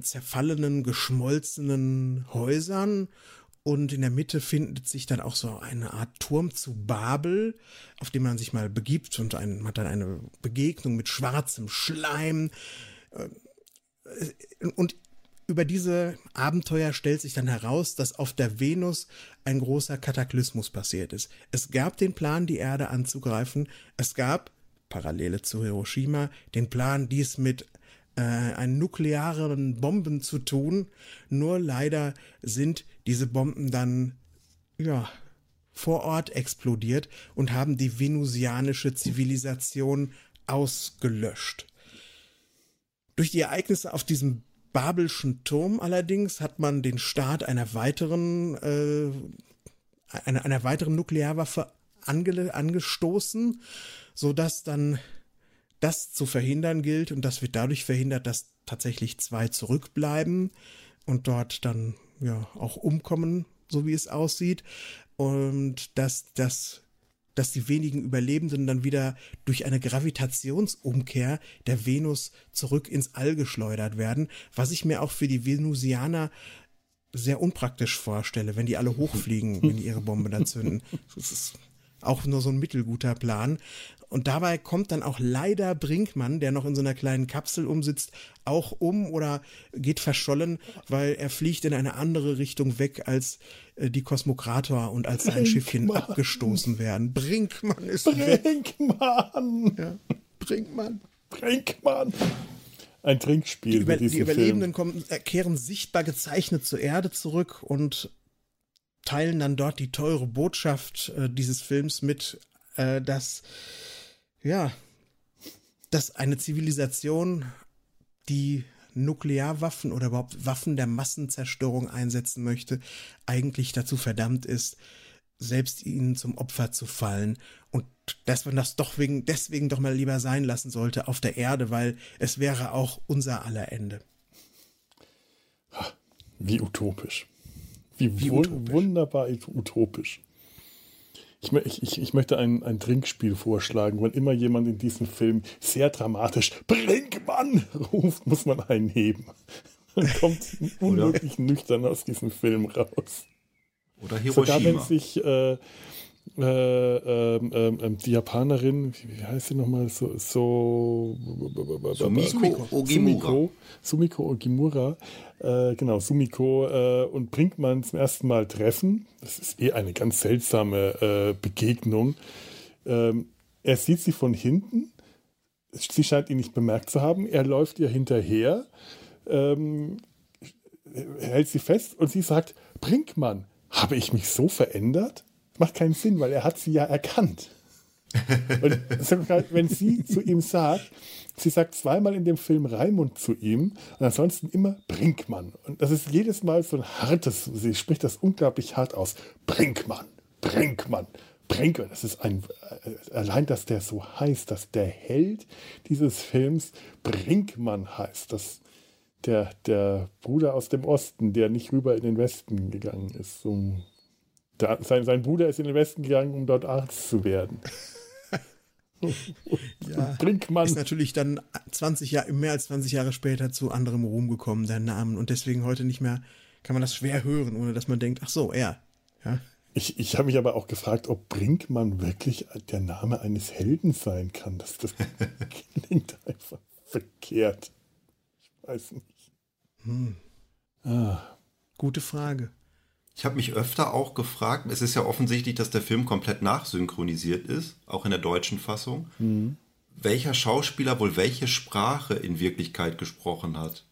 zerfallenen, geschmolzenen Häusern. Und in der Mitte findet sich dann auch so eine Art Turm zu Babel, auf dem man sich mal begibt und ein, hat dann eine Begegnung mit schwarzem Schleim. Äh, und über diese Abenteuer stellt sich dann heraus, dass auf der Venus ein großer Kataklysmus passiert ist. Es gab den Plan, die Erde anzugreifen. Es gab, Parallele zu Hiroshima, den Plan, dies mit äh, einen nuklearen Bomben zu tun. Nur leider sind diese Bomben dann, ja, vor Ort explodiert und haben die venusianische Zivilisation ausgelöscht. Durch die Ereignisse auf diesem Babelschen Turm allerdings hat man den Start einer weiteren, äh, einer, einer weiteren Nuklearwaffe ange, angestoßen, sodass dann das zu verhindern gilt und das wird dadurch verhindert, dass tatsächlich zwei zurückbleiben und dort dann ja auch umkommen, so wie es aussieht und dass das dass die wenigen Überlebenden dann wieder durch eine Gravitationsumkehr der Venus zurück ins All geschleudert werden, was ich mir auch für die Venusianer sehr unpraktisch vorstelle, wenn die alle hochfliegen, wenn die ihre Bombe da zünden. Das ist auch nur so ein mittelguter Plan. Und dabei kommt dann auch leider Brinkmann, der noch in so einer kleinen Kapsel umsitzt, auch um oder geht verschollen, weil er fliegt in eine andere Richtung weg, als äh, die Kosmokrator und als sein Schiffchen abgestoßen werden. Brinkmann ist Brinkmann! weg. Ja, Brinkmann. Brinkmann! Ein Trinkspiel. Die, Über die Überlebenden kommen, kehren sichtbar gezeichnet zur Erde zurück und teilen dann dort die teure Botschaft äh, dieses Films mit, äh, dass ja, dass eine Zivilisation, die Nuklearwaffen oder überhaupt Waffen der Massenzerstörung einsetzen möchte, eigentlich dazu verdammt ist, selbst ihnen zum Opfer zu fallen und dass man das doch wegen, deswegen doch mal lieber sein lassen sollte auf der Erde, weil es wäre auch unser aller Ende. Wie utopisch. Wie, Wie utopisch. wunderbar utopisch. Ich, ich, ich möchte ein, ein Trinkspiel vorschlagen. Wenn immer jemand in diesem Film sehr dramatisch Brinkmann ruft, muss man einen heben. Dann kommt unmöglich nüchtern aus diesem Film raus. Oder Hiroshima. Sogar wenn sich äh, äh, ähm, ähm, ähm, die Japanerin, wie heißt sie nochmal, so, so Sumiko Ogimura. Sumiko, Ogimura, äh, genau, Sumiko äh, und Brinkmann zum ersten Mal treffen. Das ist eh eine ganz seltsame äh, Begegnung. Ähm, er sieht sie von hinten. Sie scheint ihn nicht bemerkt zu haben. Er läuft ihr hinterher, ähm, hält sie fest und sie sagt: Brinkmann, habe ich mich so verändert? Macht keinen Sinn, weil er hat sie ja erkannt. Und wenn sie zu ihm sagt, sie sagt zweimal in dem Film Raimund zu ihm und ansonsten immer Brinkmann. Und das ist jedes Mal so ein hartes, sie spricht das unglaublich hart aus. Brinkmann, Brinkmann, Brinkmann. Das ist ein, äh, allein, dass der so heißt, dass der Held dieses Films Brinkmann heißt. Das, der, der Bruder aus dem Osten, der nicht rüber in den Westen gegangen ist. So der, sein, sein Bruder ist in den Westen gegangen, um dort Arzt zu werden. ja, Brinkmann. Ist natürlich dann 20 Jahre, mehr als 20 Jahre später zu anderem Ruhm gekommen, der Namen. Und deswegen heute nicht mehr, kann man das schwer hören, ohne dass man denkt, ach so, er. Ja. Ich, ich habe mich aber auch gefragt, ob Brinkmann wirklich der Name eines Helden sein kann. Das, das klingt einfach verkehrt. Ich weiß nicht. Hm. Ah. Gute Frage. Ich habe mich öfter auch gefragt, es ist ja offensichtlich, dass der Film komplett nachsynchronisiert ist, auch in der deutschen Fassung, mhm. welcher Schauspieler wohl welche Sprache in Wirklichkeit gesprochen hat.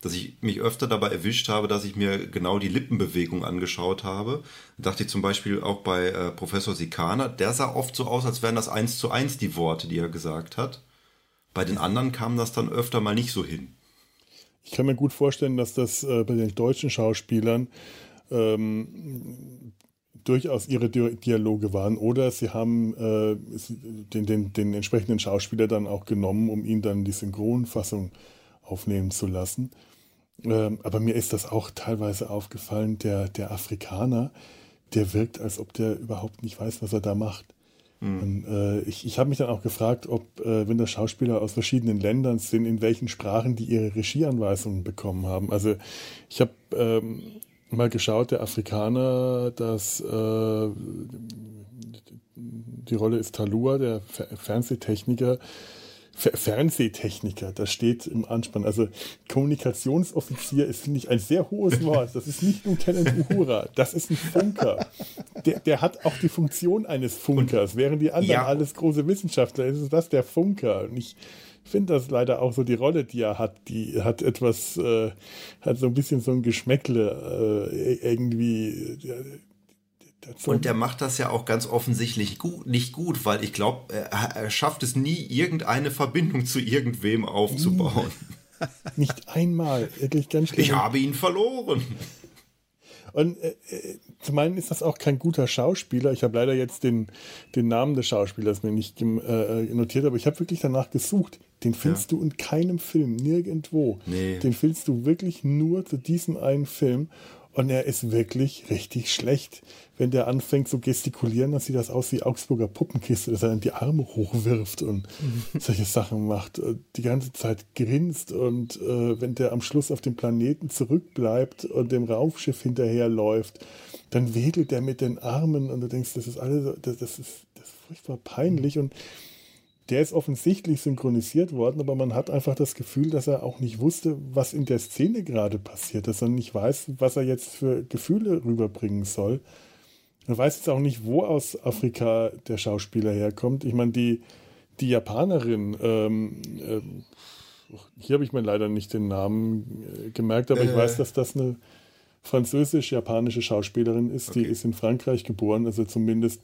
dass ich mich öfter dabei erwischt habe, dass ich mir genau die Lippenbewegung angeschaut habe. Da dachte ich zum Beispiel auch bei äh, Professor Sikana, der sah oft so aus, als wären das eins zu eins die Worte, die er gesagt hat. Bei den anderen kam das dann öfter mal nicht so hin. Ich kann mir gut vorstellen, dass das äh, bei den deutschen Schauspielern ähm, durchaus ihre Dialoge waren oder sie haben äh, den, den, den entsprechenden Schauspieler dann auch genommen, um ihn dann die Synchronfassung aufnehmen zu lassen. Ähm, aber mir ist das auch teilweise aufgefallen, der, der Afrikaner, der wirkt, als ob der überhaupt nicht weiß, was er da macht. Mhm. Und, äh, ich ich habe mich dann auch gefragt, ob, äh, wenn das Schauspieler aus verschiedenen Ländern sind, in welchen Sprachen die ihre Regieanweisungen bekommen haben. Also ich habe ähm, mal geschaut, der Afrikaner, das, äh, die Rolle ist Talua, der Fernsehtechniker, Fernsehtechniker, das steht im Anspann. Also Kommunikationsoffizier ist, finde ich, ein sehr hohes Wort. Das ist nicht Lieutenant Uhura, das ist ein Funker. Der, der hat auch die Funktion eines Funkers. Während die anderen ja. alles große Wissenschaftler, ist das der Funker. Und ich finde das leider auch so die Rolle, die er hat, die hat etwas, äh, hat so ein bisschen so ein Geschmäckle äh, irgendwie. Äh, und der macht das ja auch ganz offensichtlich gut, nicht gut, weil ich glaube, er, er, schafft es nie, irgendeine Verbindung zu irgendwem aufzubauen. Nicht einmal, wirklich ganz schlimm. Ich habe ihn verloren. Und äh, äh, zum einen ist das auch kein guter Schauspieler. Ich habe leider jetzt den, den Namen des Schauspielers mir nicht äh, äh, notiert, aber ich habe wirklich danach gesucht. Den findest ja. du in keinem Film, nirgendwo. Nee. Den findest du wirklich nur zu diesem einen Film. Und er ist wirklich richtig schlecht. Wenn der anfängt zu gestikulieren, dann sieht das aus wie Augsburger Puppenkiste, dass er dann die Arme hochwirft und mhm. solche Sachen macht. Äh, die ganze Zeit grinst und äh, wenn der am Schluss auf dem Planeten zurückbleibt und dem Raumschiff hinterherläuft, dann wedelt der mit den Armen und du denkst, das ist alles, das, das ist, das ist furchtbar peinlich und der ist offensichtlich synchronisiert worden, aber man hat einfach das Gefühl, dass er auch nicht wusste, was in der Szene gerade passiert, dass er nicht weiß, was er jetzt für Gefühle rüberbringen soll. Er weiß jetzt auch nicht, wo aus Afrika der Schauspieler herkommt. Ich meine, die, die Japanerin, ähm, äh, hier habe ich mir leider nicht den Namen äh, gemerkt, aber äh. ich weiß, dass das eine französisch-japanische Schauspielerin ist. Okay. Die ist in Frankreich geboren, also zumindest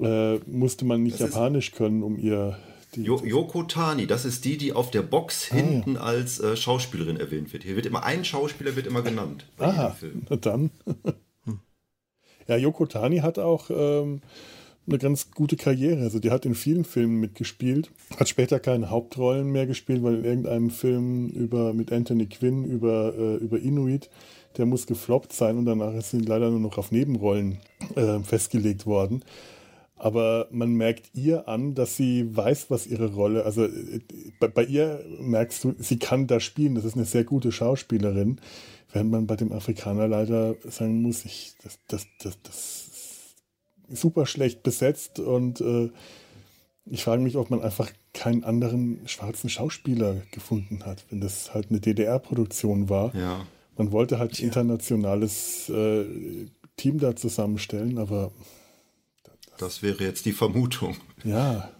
äh, musste man nicht das Japanisch können, um ihr. Jo Yoko Tani, das ist die, die auf der Box ah, hinten ja. als äh, Schauspielerin erwähnt wird. Hier wird immer ein Schauspieler wird immer genannt. Ah, na dann. ja, Yoko Tani hat auch ähm, eine ganz gute Karriere. Also die hat in vielen Filmen mitgespielt, hat später keine Hauptrollen mehr gespielt, weil in irgendeinem Film über mit Anthony Quinn über, äh, über Inuit, der muss gefloppt sein und danach ist sie leider nur noch auf Nebenrollen äh, festgelegt worden aber man merkt ihr an, dass sie weiß, was ihre Rolle, also äh, bei, bei, ihr merkst du, sie kann da spielen, das ist eine sehr gute Schauspielerin, während man bei dem Afrikaner leider sagen muss, ich, das, das, das, das ist super schlecht besetzt und äh, ich frage mich, ob man einfach keinen anderen schwarzen Schauspieler gefunden hat, wenn das halt eine DDR-Produktion war. Ja. Man wollte halt ja. internationales äh, Team da zusammenstellen, aber das wäre jetzt die Vermutung. Ja.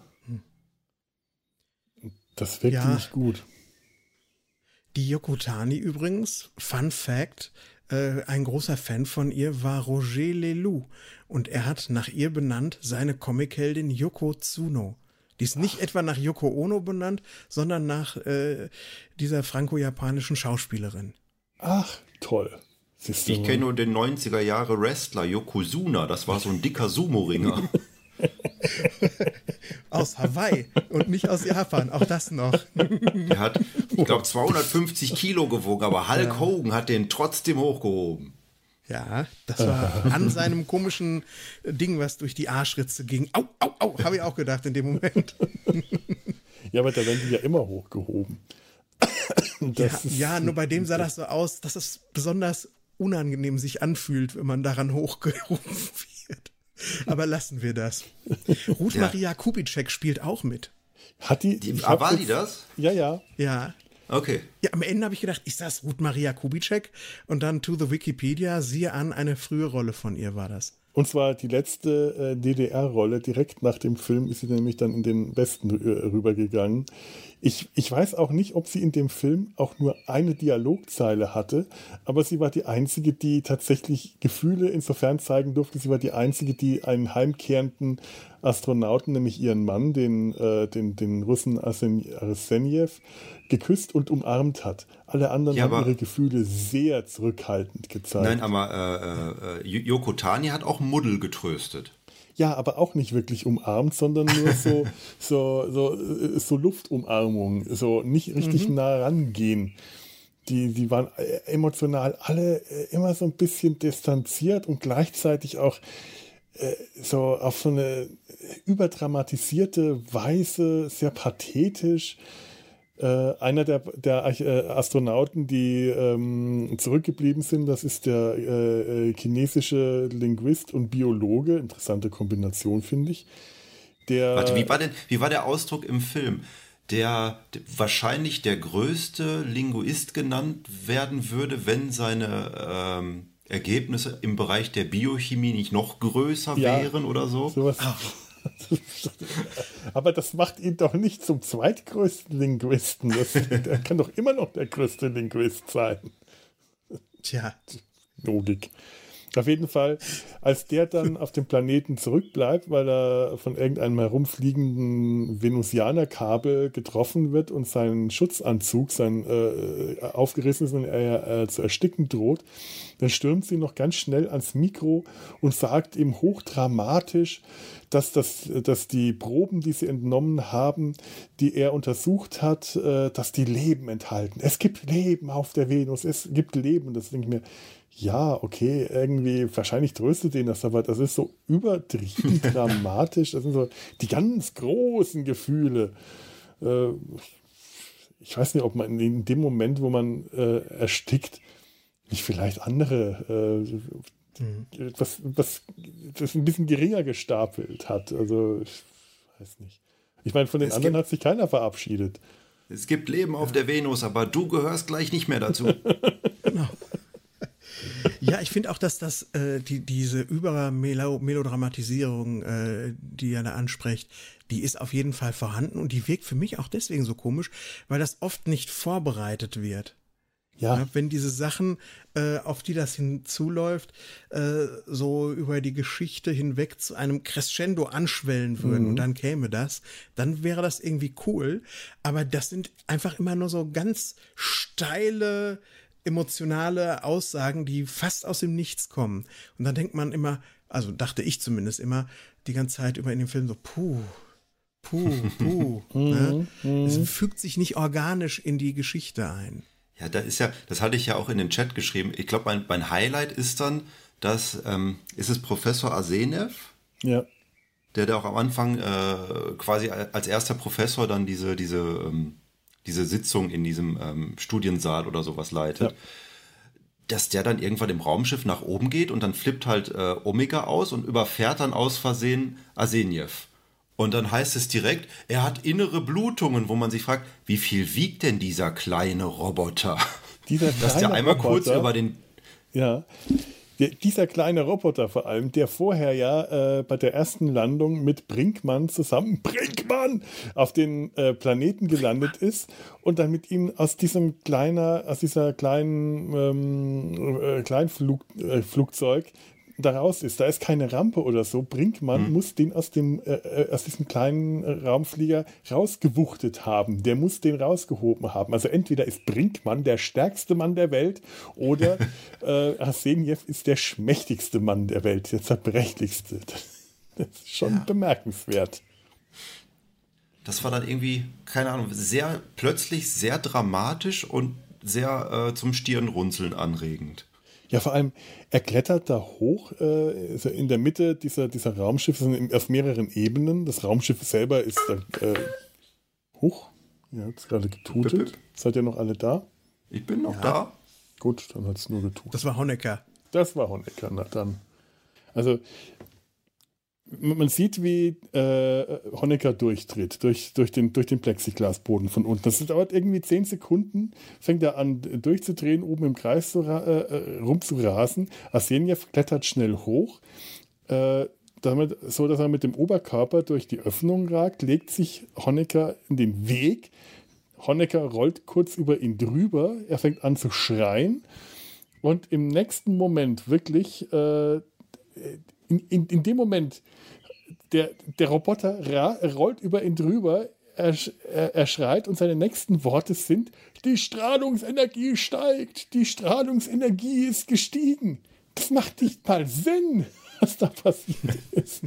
Das wirkt ja. nicht gut. Die Yokotani übrigens, Fun Fact, äh, ein großer Fan von ihr war Roger Leloup und er hat nach ihr benannt seine Comicheldin Yoko Tsuno. Die ist nicht Ach. etwa nach Yoko Ono benannt, sondern nach äh, dieser franco-japanischen Schauspielerin. Ach, toll. Ich kenne nur den 90er Jahre Wrestler Yokozuna, das war so ein dicker Sumo-Ringer. aus Hawaii und nicht aus Japan, auch das noch. Er hat, ich glaube, 250 Kilo gewogen, aber Hulk ja. Hogan hat den trotzdem hochgehoben. Ja, das war an seinem komischen Ding, was durch die Arschritze ging. Au, au, au, habe ich auch gedacht in dem Moment. Ja, aber da werden die ja immer hochgehoben. Ja, ja, nur bei dem sah das so aus, dass es besonders unangenehm sich anfühlt, wenn man daran hochgehoben wird. Aber lassen wir das. Ruth ja. Maria Kubitschek spielt auch mit. Hat die, die war jetzt, die das? Ja, ja. Ja. Okay. Ja, am Ende habe ich gedacht, ist das Ruth Maria Kubitschek? Und dann to the Wikipedia, siehe an, eine frühe Rolle von ihr war das. Und zwar die letzte äh, DDR-Rolle. Direkt nach dem Film ist sie nämlich dann in den Westen äh, rübergegangen. Ich, ich weiß auch nicht, ob sie in dem Film auch nur eine Dialogzeile hatte, aber sie war die einzige, die tatsächlich Gefühle insofern zeigen durfte. Sie war die einzige, die einen heimkehrenden Astronauten, nämlich ihren Mann, den, äh, den, den Russen Arsenjew, geküsst und umarmt hat. Alle anderen ja, haben ihre Gefühle sehr zurückhaltend gezeigt. Nein, aber äh, äh, Yoko Tani hat auch Muddel getröstet. Ja, aber auch nicht wirklich umarmt, sondern nur so, so, so, äh, so Luftumarmung, so nicht richtig mhm. nah rangehen. Die, die waren äh, emotional alle äh, immer so ein bisschen distanziert und gleichzeitig auch so auf so eine überdramatisierte Weise, sehr pathetisch. Äh, einer der, der äh, Astronauten, die ähm, zurückgeblieben sind, das ist der äh, äh, chinesische Linguist und Biologe. Interessante Kombination, finde ich. Der, Warte, wie war, denn, wie war der Ausdruck im Film? Der, der wahrscheinlich der größte Linguist genannt werden würde, wenn seine ähm, Ergebnisse im Bereich der Biochemie nicht noch größer ja, wären oder so. Sowas. Ah. Aber das macht ihn doch nicht zum zweitgrößten Linguisten. Das, der kann doch immer noch der größte Linguist sein. Tja. Logik. Auf jeden Fall, als der dann auf dem Planeten zurückbleibt, weil er von irgendeinem herumfliegenden Venusianerkabel getroffen wird und sein Schutzanzug, sein äh, aufgerissen ist und er äh, zu ersticken droht, dann stürmt sie noch ganz schnell ans Mikro und sagt ihm hochdramatisch, dass, das, dass die Proben, die sie entnommen haben, die er untersucht hat, äh, dass die Leben enthalten. Es gibt Leben auf der Venus, es gibt Leben. Das denke ich mir, ja, okay, irgendwie, wahrscheinlich tröstet ihn das, aber das ist so übertrieben dramatisch. Das sind so die ganz großen Gefühle. Äh, ich weiß nicht, ob man in dem Moment, wo man äh, erstickt, nicht vielleicht andere, äh, mhm. was, was das ein bisschen geringer gestapelt hat. Also, ich weiß nicht. Ich meine, von den es anderen hat sich keiner verabschiedet. Es gibt Leben auf der Venus, aber du gehörst gleich nicht mehr dazu. genau. Ja, ich finde auch, dass das äh, die, diese Übermelodramatisierung, äh, die er da anspricht, die ist auf jeden Fall vorhanden und die wirkt für mich auch deswegen so komisch, weil das oft nicht vorbereitet wird. Ja. ja. wenn diese Sachen, äh, auf die das hinzuläuft, äh, so über die Geschichte hinweg zu einem Crescendo anschwellen würden mhm. und dann käme das, dann wäre das irgendwie cool. Aber das sind einfach immer nur so ganz steile emotionale Aussagen, die fast aus dem Nichts kommen. Und dann denkt man immer, also dachte ich zumindest immer, die ganze Zeit über in dem Film so, puh, puh, puh. ne? Mhm, es mhm. fügt sich nicht organisch in die Geschichte ein. Ja, da ist ja, das hatte ich ja auch in den Chat geschrieben. Ich glaube, mein, mein Highlight ist dann, dass, ähm, ist es Professor Arsenev? Ja. Der da auch am Anfang äh, quasi als erster Professor dann diese, diese ähm, diese Sitzung in diesem ähm, Studiensaal oder sowas leitet, ja. dass der dann irgendwann im Raumschiff nach oben geht und dann flippt halt äh, Omega aus und überfährt dann aus Versehen Arseniev. Und dann heißt es direkt, er hat innere Blutungen, wo man sich fragt, wie viel wiegt denn dieser kleine Roboter? Dieser kleine Dass der einmal Roboter, kurz über den. Ja, der, dieser kleine Roboter vor allem, der vorher ja äh, bei der ersten Landung mit Brinkmann zusammen, Brinkmann, auf den äh, Planeten gelandet ist und dann mit ihm aus diesem kleiner, aus dieser kleinen ähm, äh, Kleinflugzeug daraus ist. Da ist keine Rampe oder so. Brinkmann mhm. muss den aus, dem, äh, äh aus diesem kleinen Raumflieger rausgewuchtet haben. Der muss den rausgehoben haben. Also entweder ist Brinkmann der stärkste Mann der Welt oder äh, Arseniev ist der schmächtigste Mann der Welt, der zerbrechlichste. Das ist schon ja. bemerkenswert. Das war dann irgendwie, keine Ahnung, sehr plötzlich sehr dramatisch und sehr äh, zum Stirnrunzeln anregend. Ja, vor allem, er klettert da hoch, äh, in der Mitte dieser, dieser Raumschiffe, sind auf mehreren Ebenen. Das Raumschiff selber ist äh, hoch. Ja, hat es gerade getutet. Seid ihr noch alle da? Ich bin noch ja. da. Gut, dann hat es nur getutet. Das war Honecker. Das war Honecker, na dann. Also, man sieht, wie äh, Honecker durchtritt, durch, durch, den, durch den Plexiglasboden von unten. Das dauert irgendwie zehn Sekunden, fängt er an durchzudrehen, oben im Kreis zu, äh, äh, rumzurasen. Arsenjev klettert schnell hoch, äh, damit, so dass er mit dem Oberkörper durch die Öffnung ragt, legt sich Honecker in den Weg, Honecker rollt kurz über ihn drüber, er fängt an zu schreien und im nächsten Moment wirklich, äh, in, in, dem Moment, der, der Roboter rollt über ihn drüber, er, er, er, schreit und seine nächsten Worte sind, die Strahlungsenergie steigt, die Strahlungsenergie ist gestiegen. Das macht nicht mal Sinn was da passiert ist.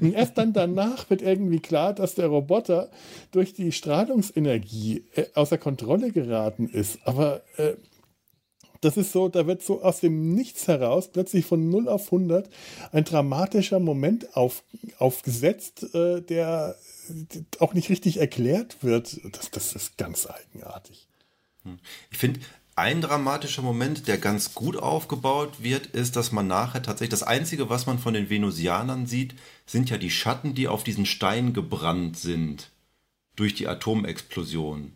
Und erst dann danach wird irgendwie klar, dass der Roboter durch die Strahlungsenergie äh, außer Kontrolle geraten ist. Aber äh, das ist so, da wird so aus dem Nichts heraus plötzlich von 0 auf 100 ein dramatischer Moment auf, aufgesetzt, äh, der auch nicht richtig erklärt wird. Das, das ist ganz eigenartig. Ich finde, ein dramatischer Moment, der ganz gut aufgebaut wird, ist, dass man nachher tatsächlich das Einzige, was man von den Venusianern sieht, sind ja die Schatten, die auf diesen Stein gebrannt sind durch die Atomexplosion.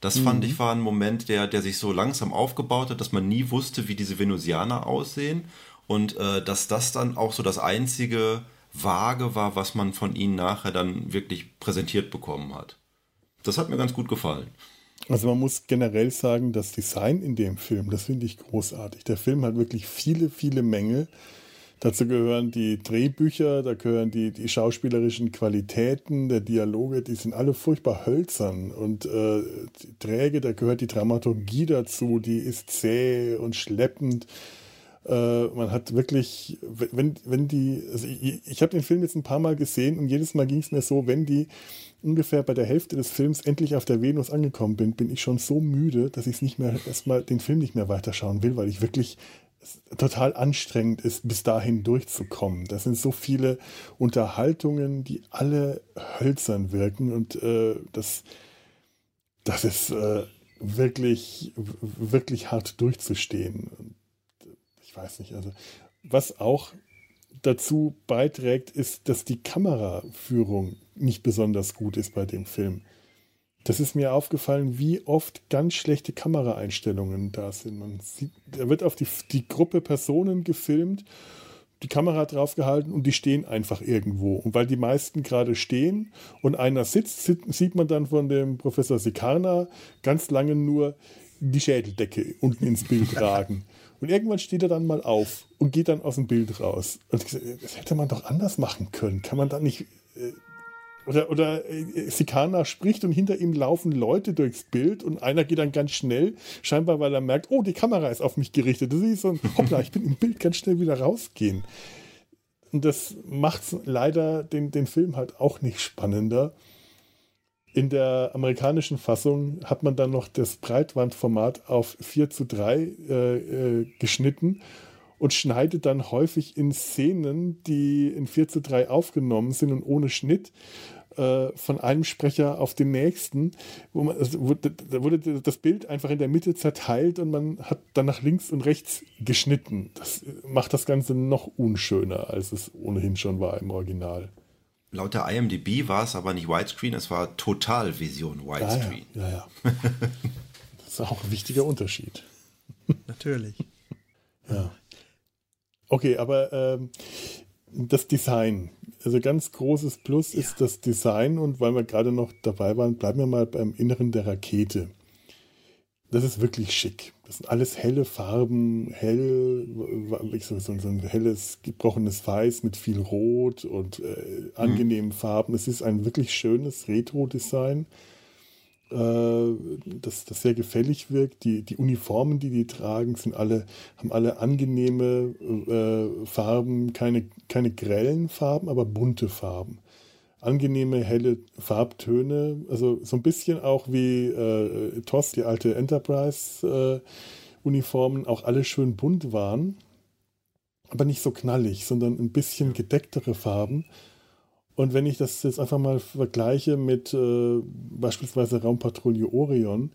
Das mhm. fand ich war ein Moment, der, der sich so langsam aufgebaut hat, dass man nie wusste, wie diese Venusianer aussehen und äh, dass das dann auch so das einzige Vage war, was man von ihnen nachher dann wirklich präsentiert bekommen hat. Das hat mir ganz gut gefallen. Also man muss generell sagen, das Design in dem Film, das finde ich großartig. Der Film hat wirklich viele, viele Mängel. Dazu gehören die Drehbücher, da gehören die, die schauspielerischen Qualitäten, der Dialoge, die sind alle furchtbar hölzern und äh, träge, da gehört die Dramaturgie dazu, die ist zäh und schleppend. Äh, man hat wirklich, wenn, wenn die, also ich, ich habe den Film jetzt ein paar Mal gesehen und jedes Mal ging es mir so, wenn die ungefähr bei der Hälfte des Films endlich auf der Venus angekommen bin, bin ich schon so müde, dass ich nicht mehr erstmal den Film nicht mehr weiterschauen will, weil ich wirklich total anstrengend ist, bis dahin durchzukommen. Das sind so viele Unterhaltungen, die alle hölzern wirken und äh, das, das ist äh, wirklich, wirklich hart durchzustehen. Ich weiß nicht, also was auch dazu beiträgt, ist, dass die Kameraführung nicht besonders gut ist bei dem Film. Das ist mir aufgefallen, wie oft ganz schlechte Kameraeinstellungen da sind. Man sieht, da wird auf die, die Gruppe Personen gefilmt, die Kamera draufgehalten und die stehen einfach irgendwo. Und weil die meisten gerade stehen und einer sitzt, sieht man dann von dem Professor Sikarna ganz lange nur die Schädeldecke unten ins Bild ragen. Und irgendwann steht er dann mal auf und geht dann aus dem Bild raus. Und das hätte man doch anders machen können. Kann man da nicht. Oder, oder äh, Sikana spricht und hinter ihm laufen Leute durchs Bild und einer geht dann ganz schnell, scheinbar weil er merkt, oh, die Kamera ist auf mich gerichtet. Das ist so ein, hoppla, ich bin im Bild ganz schnell wieder rausgehen. Und das macht leider den, den Film halt auch nicht spannender. In der amerikanischen Fassung hat man dann noch das Breitbandformat auf 4 zu 3 äh, äh, geschnitten und schneidet dann häufig in Szenen, die in 4 zu 3 aufgenommen sind und ohne Schnitt von einem Sprecher auf den nächsten, wo man, also, wo, da wurde das Bild einfach in der Mitte zerteilt und man hat dann nach links und rechts geschnitten. Das macht das Ganze noch unschöner, als es ohnehin schon war im Original. Laut der IMDb war es aber nicht Widescreen, es war Totalvision Widescreen. Ja, ja, ja, ja. das ist auch ein wichtiger Unterschied. Natürlich. Ja. Okay, aber ähm, das Design. Also ganz großes Plus ja. ist das Design und weil wir gerade noch dabei waren, bleiben wir mal beim Inneren der Rakete. Das ist wirklich schick. Das sind alles helle Farben, hell, so, so, so ein helles, gebrochenes Weiß mit viel Rot und äh, angenehmen mhm. Farben. Es ist ein wirklich schönes Retro-Design, das, das sehr gefällig wirkt. Die, die Uniformen, die die tragen, sind alle, haben alle angenehme äh, Farben, keine, keine grellen Farben, aber bunte Farben angenehme, helle Farbtöne. Also so ein bisschen auch wie äh, TOS, die alte Enterprise-Uniformen, äh, auch alle schön bunt waren. Aber nicht so knallig, sondern ein bisschen gedecktere Farben. Und wenn ich das jetzt einfach mal vergleiche mit äh, beispielsweise Raumpatrouille Orion,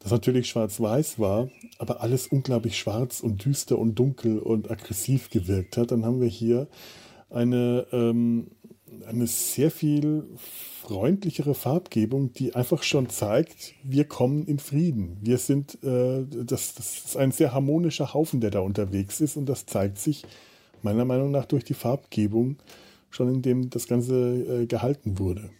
das natürlich schwarz-weiß war, aber alles unglaublich schwarz und düster und dunkel und aggressiv gewirkt hat, dann haben wir hier eine ähm, eine sehr viel freundlichere Farbgebung, die einfach schon zeigt, wir kommen in Frieden. Wir sind, äh, das, das ist ein sehr harmonischer Haufen, der da unterwegs ist und das zeigt sich meiner Meinung nach durch die Farbgebung schon, in dem das Ganze äh, gehalten wurde.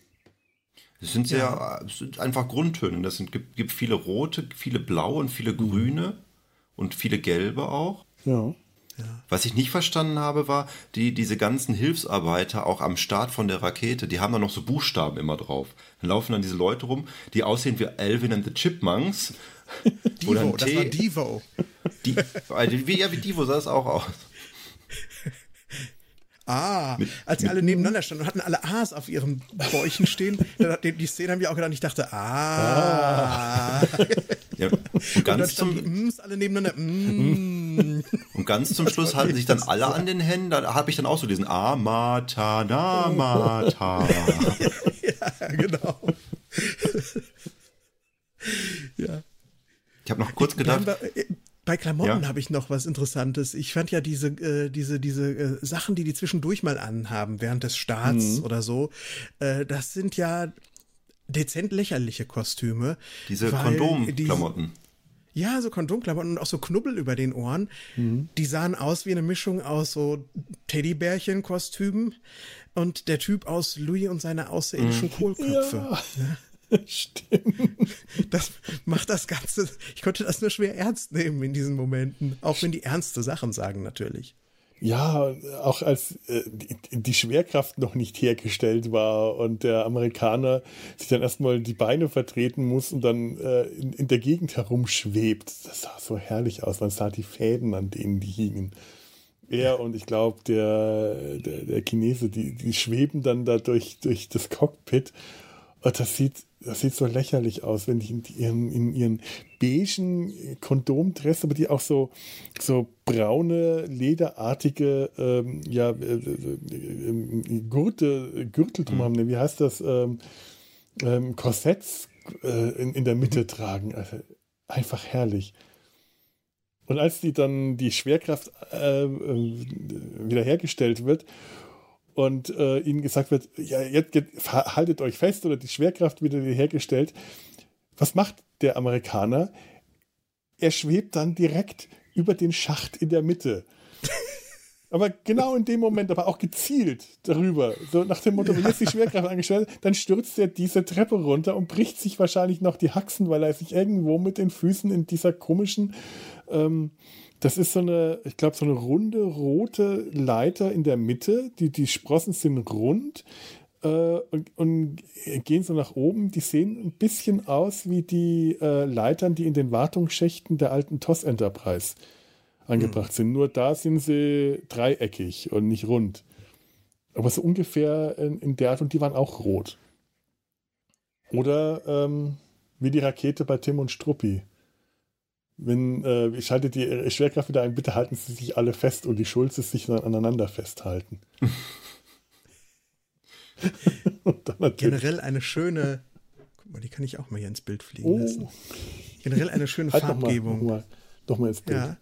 Es sind sehr, ja. sind einfach Grundtöne. Das sind, gibt, gibt viele rote, viele blaue und viele grüne mhm. und viele gelbe auch. Ja. Ja. Was ich nicht verstanden habe, war, die, diese ganzen Hilfsarbeiter auch am Start von der Rakete, die haben da noch so Buchstaben immer drauf. Dann laufen dann diese Leute rum, die aussehen wie Alvin and the Chipmunks. Divo, das war Divo. Die, also wie, ja, wie Divo sah es auch aus. Ah, Mit, als sie alle nebeneinander standen und hatten alle A's auf ihren Bäuchen stehen, dann, die, die Szene haben wir auch gedacht, ich dachte, ah. ah. Ja, und ganz und zum, die M's alle nebeneinander. Mm. Und ganz zum Schluss halten sich dann alle an den Händen. Da habe ich dann auch so diesen Amata, Namata. ja, genau. ja. Ich habe noch kurz gedacht. Bei Klamotten ja. habe ich noch was Interessantes. Ich fand ja diese, äh, diese, diese äh, Sachen, die die zwischendurch mal anhaben, während des Starts mhm. oder so, äh, das sind ja dezent lächerliche Kostüme. Diese Kondomklamotten. Die, ja, so Kondomklamotten und auch so Knubbel über den Ohren. Mhm. Die sahen aus wie eine Mischung aus so Teddybärchen-Kostümen und der Typ aus Louis und seine außerirdischen mhm. Kohlköpfe. Ja. Ja. Stimmt. Das macht das Ganze. Ich konnte das nur schwer ernst nehmen in diesen Momenten. Auch wenn die ernste Sachen sagen, natürlich. Ja, auch als äh, die, Schwerkraft noch nicht hergestellt war und der Amerikaner sich dann erstmal die Beine vertreten muss und dann äh, in, in, der Gegend herumschwebt. Das sah so herrlich aus. Man sah die Fäden, an denen die hingen. Er und ich glaube, der, der, der, Chinese, die, die schweben dann da durch, durch das Cockpit. Und das sieht das sieht so lächerlich aus, wenn die in ihren, in ihren beigen Kondomdress, aber die auch so, so braune, lederartige ähm, ja, äh, äh, Gurte, Gürtel drum mhm. haben. Wie heißt das? Ähm, ähm, Korsetts äh, in, in der Mitte mhm. tragen. Also einfach herrlich. Und als die dann die Schwerkraft äh, äh wiederhergestellt wird und äh, ihnen gesagt wird, ja, jetzt, jetzt haltet euch fest oder die Schwerkraft wieder hergestellt. Was macht der Amerikaner? Er schwebt dann direkt über den Schacht in der Mitte. Aber genau in dem Moment, aber auch gezielt darüber. So nach dem Motto, wenn jetzt die Schwerkraft angestellt dann stürzt er diese Treppe runter und bricht sich wahrscheinlich noch die Haxen, weil er sich irgendwo mit den Füßen in dieser komischen ähm, das ist so eine, ich glaube, so eine runde rote Leiter in der Mitte. Die, die Sprossen sind rund äh, und, und, gehen so nach oben. Die sehen ein bisschen aus wie die äh, Leitern, die in den Wartungsschächten der alten TOS Enterprise angebracht mhm. sind. Nur da sind sie dreieckig und nicht rund. Aber so ungefähr in, in der Art und die waren auch rot. Oder ähm, wie die Rakete bei Tim und Struppi. Wenn, äh, ich schalte die Schwerkraft wieder ein, bitte halten Sie sich alle fest und die Schulzes sich aneinander festhalten. Generell eine schöne, guck mal, die kann ich auch mal hier ins Bild fliegen oh. lassen. Generell eine schöne halt Farbgebung. Doch mal, doch mal ins Bild. Ja.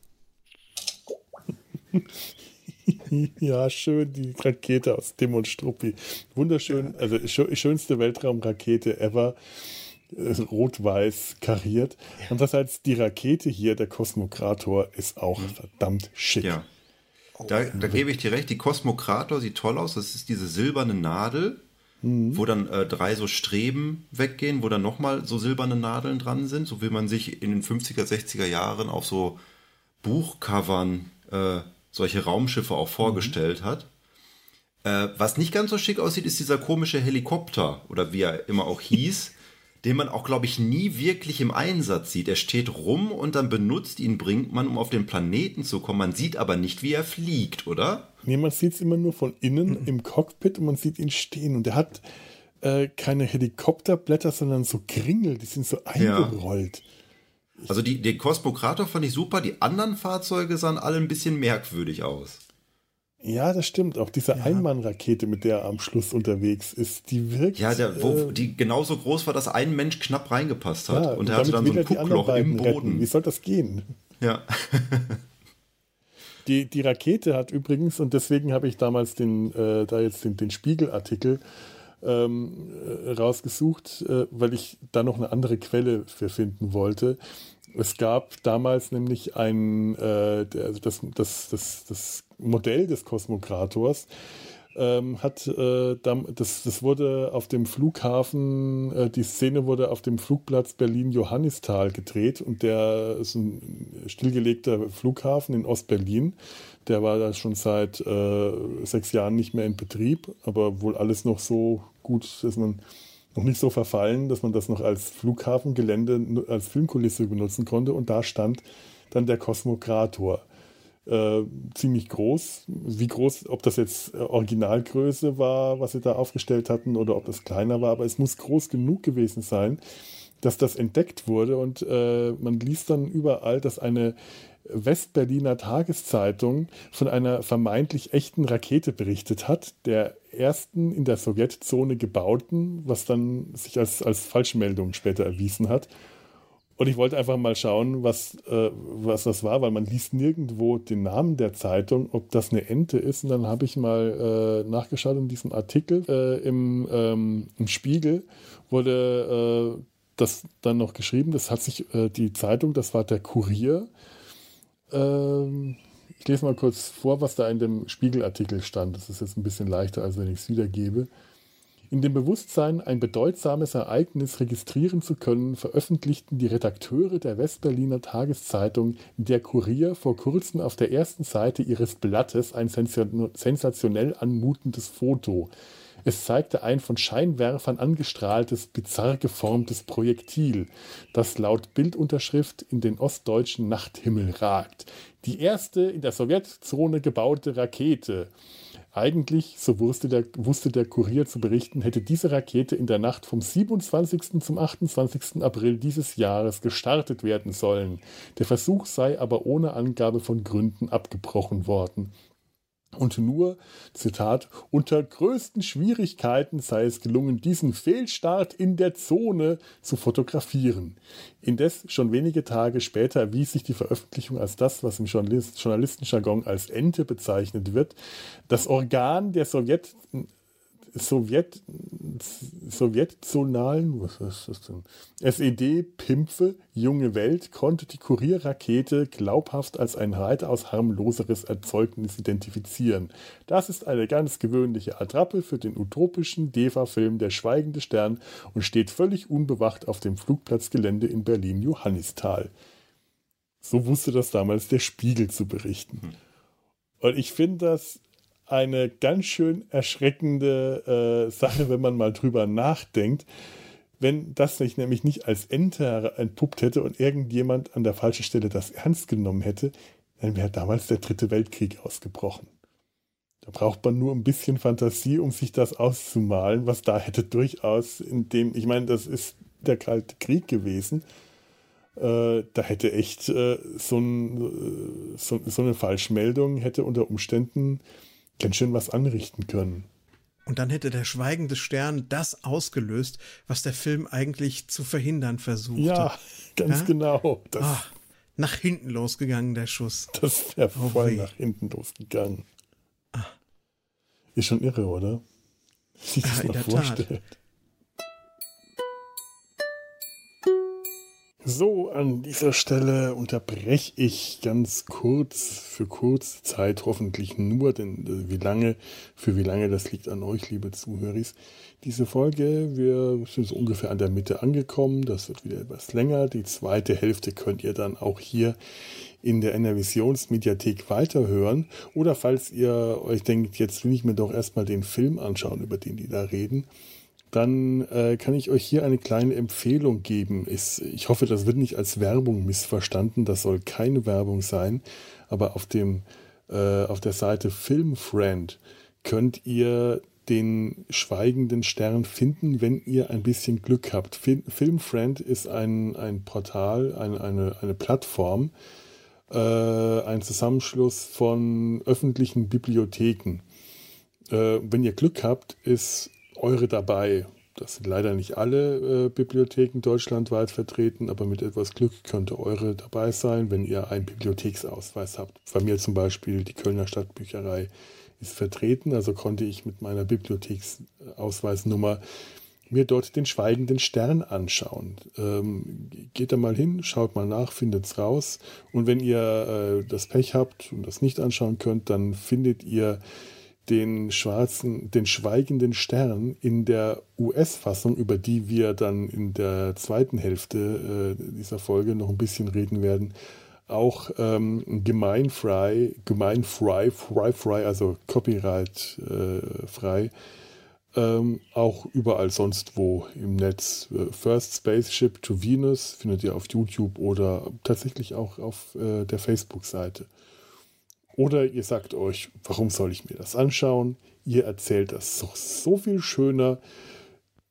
ja, schön, die Rakete aus Tim und Struppi. Wunderschön, ja. also schönste Weltraumrakete ever. Äh, rot-weiß kariert. Ja. Andererseits die Rakete hier, der Kosmokrator, ist auch mhm. verdammt schick. Ja. Da, da gebe ich dir recht, die Kosmokrator sieht toll aus. Das ist diese silberne Nadel, mhm. wo dann äh, drei so Streben weggehen, wo dann nochmal so silberne Nadeln dran sind, so wie man sich in den 50er, 60er Jahren auf so Buchcovern äh, solche Raumschiffe auch vorgestellt mhm. hat. Äh, was nicht ganz so schick aussieht, ist dieser komische Helikopter oder wie er immer auch hieß den man auch, glaube ich, nie wirklich im Einsatz sieht. Er steht rum und dann benutzt ihn, bringt man, um auf den Planeten zu kommen. Man sieht aber nicht, wie er fliegt, oder? Nee, man sieht es immer nur von innen mhm. im Cockpit und man sieht ihn stehen. Und er hat äh, keine Helikopterblätter, sondern so Kringel, die sind so eingerollt. Ja. Also die, den Cosmokrator fand ich super, die anderen Fahrzeuge sahen alle ein bisschen merkwürdig aus. Ja, das stimmt. Auch diese ja. Einmannrakete, mit der er am Schluss unterwegs ist, die wirkt. Ja, der, wo, äh, die genauso groß war, dass ein Mensch knapp reingepasst hat. Ja, und er hatte dann so ein Guckloch im Boden. Retten. Wie soll das gehen? Ja. die, die Rakete hat übrigens, und deswegen habe ich damals den, äh, da jetzt den, den Spiegelartikel ähm, äh, rausgesucht, äh, weil ich da noch eine andere Quelle für finden wollte. Es gab damals nämlich ein, äh, also das, das, das, das Modell des Kosmokrators ähm, hat äh, das, das wurde auf dem Flughafen, äh, die Szene wurde auf dem Flugplatz Berlin-Johannisthal gedreht und der ist ein stillgelegter Flughafen in Ostberlin. Der war da schon seit äh, sechs Jahren nicht mehr in Betrieb, aber wohl alles noch so gut, dass man noch nicht so verfallen, dass man das noch als Flughafengelände, als Filmkulisse benutzen konnte. Und da stand dann der Kosmokrator äh, ziemlich groß. Wie groß, ob das jetzt äh, Originalgröße war, was sie da aufgestellt hatten, oder ob das kleiner war, aber es muss groß genug gewesen sein, dass das entdeckt wurde. Und äh, man liest dann überall, dass eine Westberliner Tageszeitung von einer vermeintlich echten Rakete berichtet hat, der ersten in der Sowjetzone gebauten, was dann sich als, als Falschmeldung später erwiesen hat. Und ich wollte einfach mal schauen, was, äh, was das war, weil man liest nirgendwo den Namen der Zeitung, ob das eine Ente ist. Und dann habe ich mal äh, nachgeschaut in diesem Artikel äh, im, ähm, im Spiegel wurde äh, das dann noch geschrieben. Das hat sich äh, die Zeitung, das war der Kurier. Ähm, ich lese mal kurz vor, was da in dem Spiegelartikel stand. Das ist jetzt ein bisschen leichter, als wenn ich es wiedergebe. In dem Bewusstsein, ein bedeutsames Ereignis registrieren zu können, veröffentlichten die Redakteure der Westberliner Tageszeitung Der Kurier vor kurzem auf der ersten Seite ihres Blattes ein sensationell anmutendes Foto. Es zeigte ein von Scheinwerfern angestrahltes, bizarr geformtes Projektil, das laut Bildunterschrift in den ostdeutschen Nachthimmel ragt. Die erste in der Sowjetzone gebaute Rakete. Eigentlich, so wusste der, wusste der Kurier zu berichten, hätte diese Rakete in der Nacht vom 27. zum 28. April dieses Jahres gestartet werden sollen. Der Versuch sei aber ohne Angabe von Gründen abgebrochen worden und nur, Zitat, unter größten Schwierigkeiten sei es gelungen, diesen Fehlstart in der Zone zu fotografieren. Indes schon wenige Tage später erwies sich die Veröffentlichung als das, was im Journalist Journalistenjargon als Ente bezeichnet wird. Das Organ der Sowjet Sowjet, Sowjetzonalen, was ist das denn? SED-Pimpfe, junge Welt, konnte die Kurierrakete glaubhaft als ein weitaus harmloseres Erzeugnis identifizieren. Das ist eine ganz gewöhnliche Attrappe für den utopischen DEFA-Film Der Schweigende Stern und steht völlig unbewacht auf dem Flugplatzgelände in Berlin-Johannisthal. So wusste das damals der Spiegel zu berichten. Hm. Und ich finde das eine ganz schön erschreckende äh, Sache, wenn man mal drüber nachdenkt. Wenn das sich nämlich nicht als Ente entpuppt hätte und irgendjemand an der falschen Stelle das ernst genommen hätte, dann wäre damals der dritte Weltkrieg ausgebrochen. Da braucht man nur ein bisschen Fantasie, um sich das auszumalen, was da hätte durchaus in dem, ich meine, das ist der Kalte Krieg gewesen. Äh, da hätte echt äh, so, ein, so, so, eine Falschmeldung hätte unter Umständen ganz schön was anrichten können. Und dann hätte der schweigende Stern das ausgelöst, was der Film eigentlich zu verhindern versuchte. Ja, ganz ja? genau. Das, Ach, nach hinten losgegangen, der Schuss. Das wäre oh, voll weh. nach hinten losgegangen. Ah. Ist schon irre, oder? Sich das ja, mal vorstellt. Tat. So, an dieser Stelle unterbreche ich ganz kurz, für kurze Zeit hoffentlich nur, denn äh, wie lange, für wie lange, das liegt an euch, liebe Zuhörer. Diese Folge, wir sind so ungefähr an der Mitte angekommen, das wird wieder etwas länger. Die zweite Hälfte könnt ihr dann auch hier in der Enervisionsmediathek weiterhören. Oder falls ihr euch denkt, jetzt will ich mir doch erstmal den Film anschauen, über den die da reden, dann äh, kann ich euch hier eine kleine Empfehlung geben. Ich, ich hoffe, das wird nicht als Werbung missverstanden. Das soll keine Werbung sein. Aber auf, dem, äh, auf der Seite Filmfriend könnt ihr den schweigenden Stern finden, wenn ihr ein bisschen Glück habt. Filmfriend ist ein, ein Portal, ein, eine, eine Plattform, äh, ein Zusammenschluss von öffentlichen Bibliotheken. Äh, wenn ihr Glück habt, ist eure dabei. Das sind leider nicht alle äh, Bibliotheken deutschlandweit vertreten, aber mit etwas Glück könnte eure dabei sein, wenn ihr einen Bibliotheksausweis habt. Bei mir zum Beispiel die Kölner Stadtbücherei ist vertreten, also konnte ich mit meiner Bibliotheksausweisnummer mir dort den schweigenden Stern anschauen. Ähm, geht da mal hin, schaut mal nach, findet es raus. Und wenn ihr äh, das Pech habt und das nicht anschauen könnt, dann findet ihr den schwarzen, den schweigenden Stern in der US-Fassung, über die wir dann in der zweiten Hälfte äh, dieser Folge noch ein bisschen reden werden, auch ähm, gemeinfrei, gemeinfrei, frei, frei, also copyright äh, frei, ähm, auch überall sonst wo im Netz. Äh, First Spaceship to Venus findet ihr auf YouTube oder tatsächlich auch auf äh, der Facebook-Seite. Oder ihr sagt euch, warum soll ich mir das anschauen? Ihr erzählt das doch so viel schöner.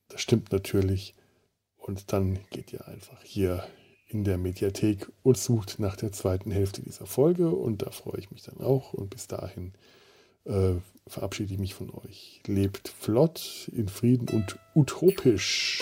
Das stimmt natürlich. Und dann geht ihr einfach hier in der Mediathek und sucht nach der zweiten Hälfte dieser Folge. Und da freue ich mich dann auch. Und bis dahin äh, verabschiede ich mich von euch. Lebt flott, in Frieden und utopisch.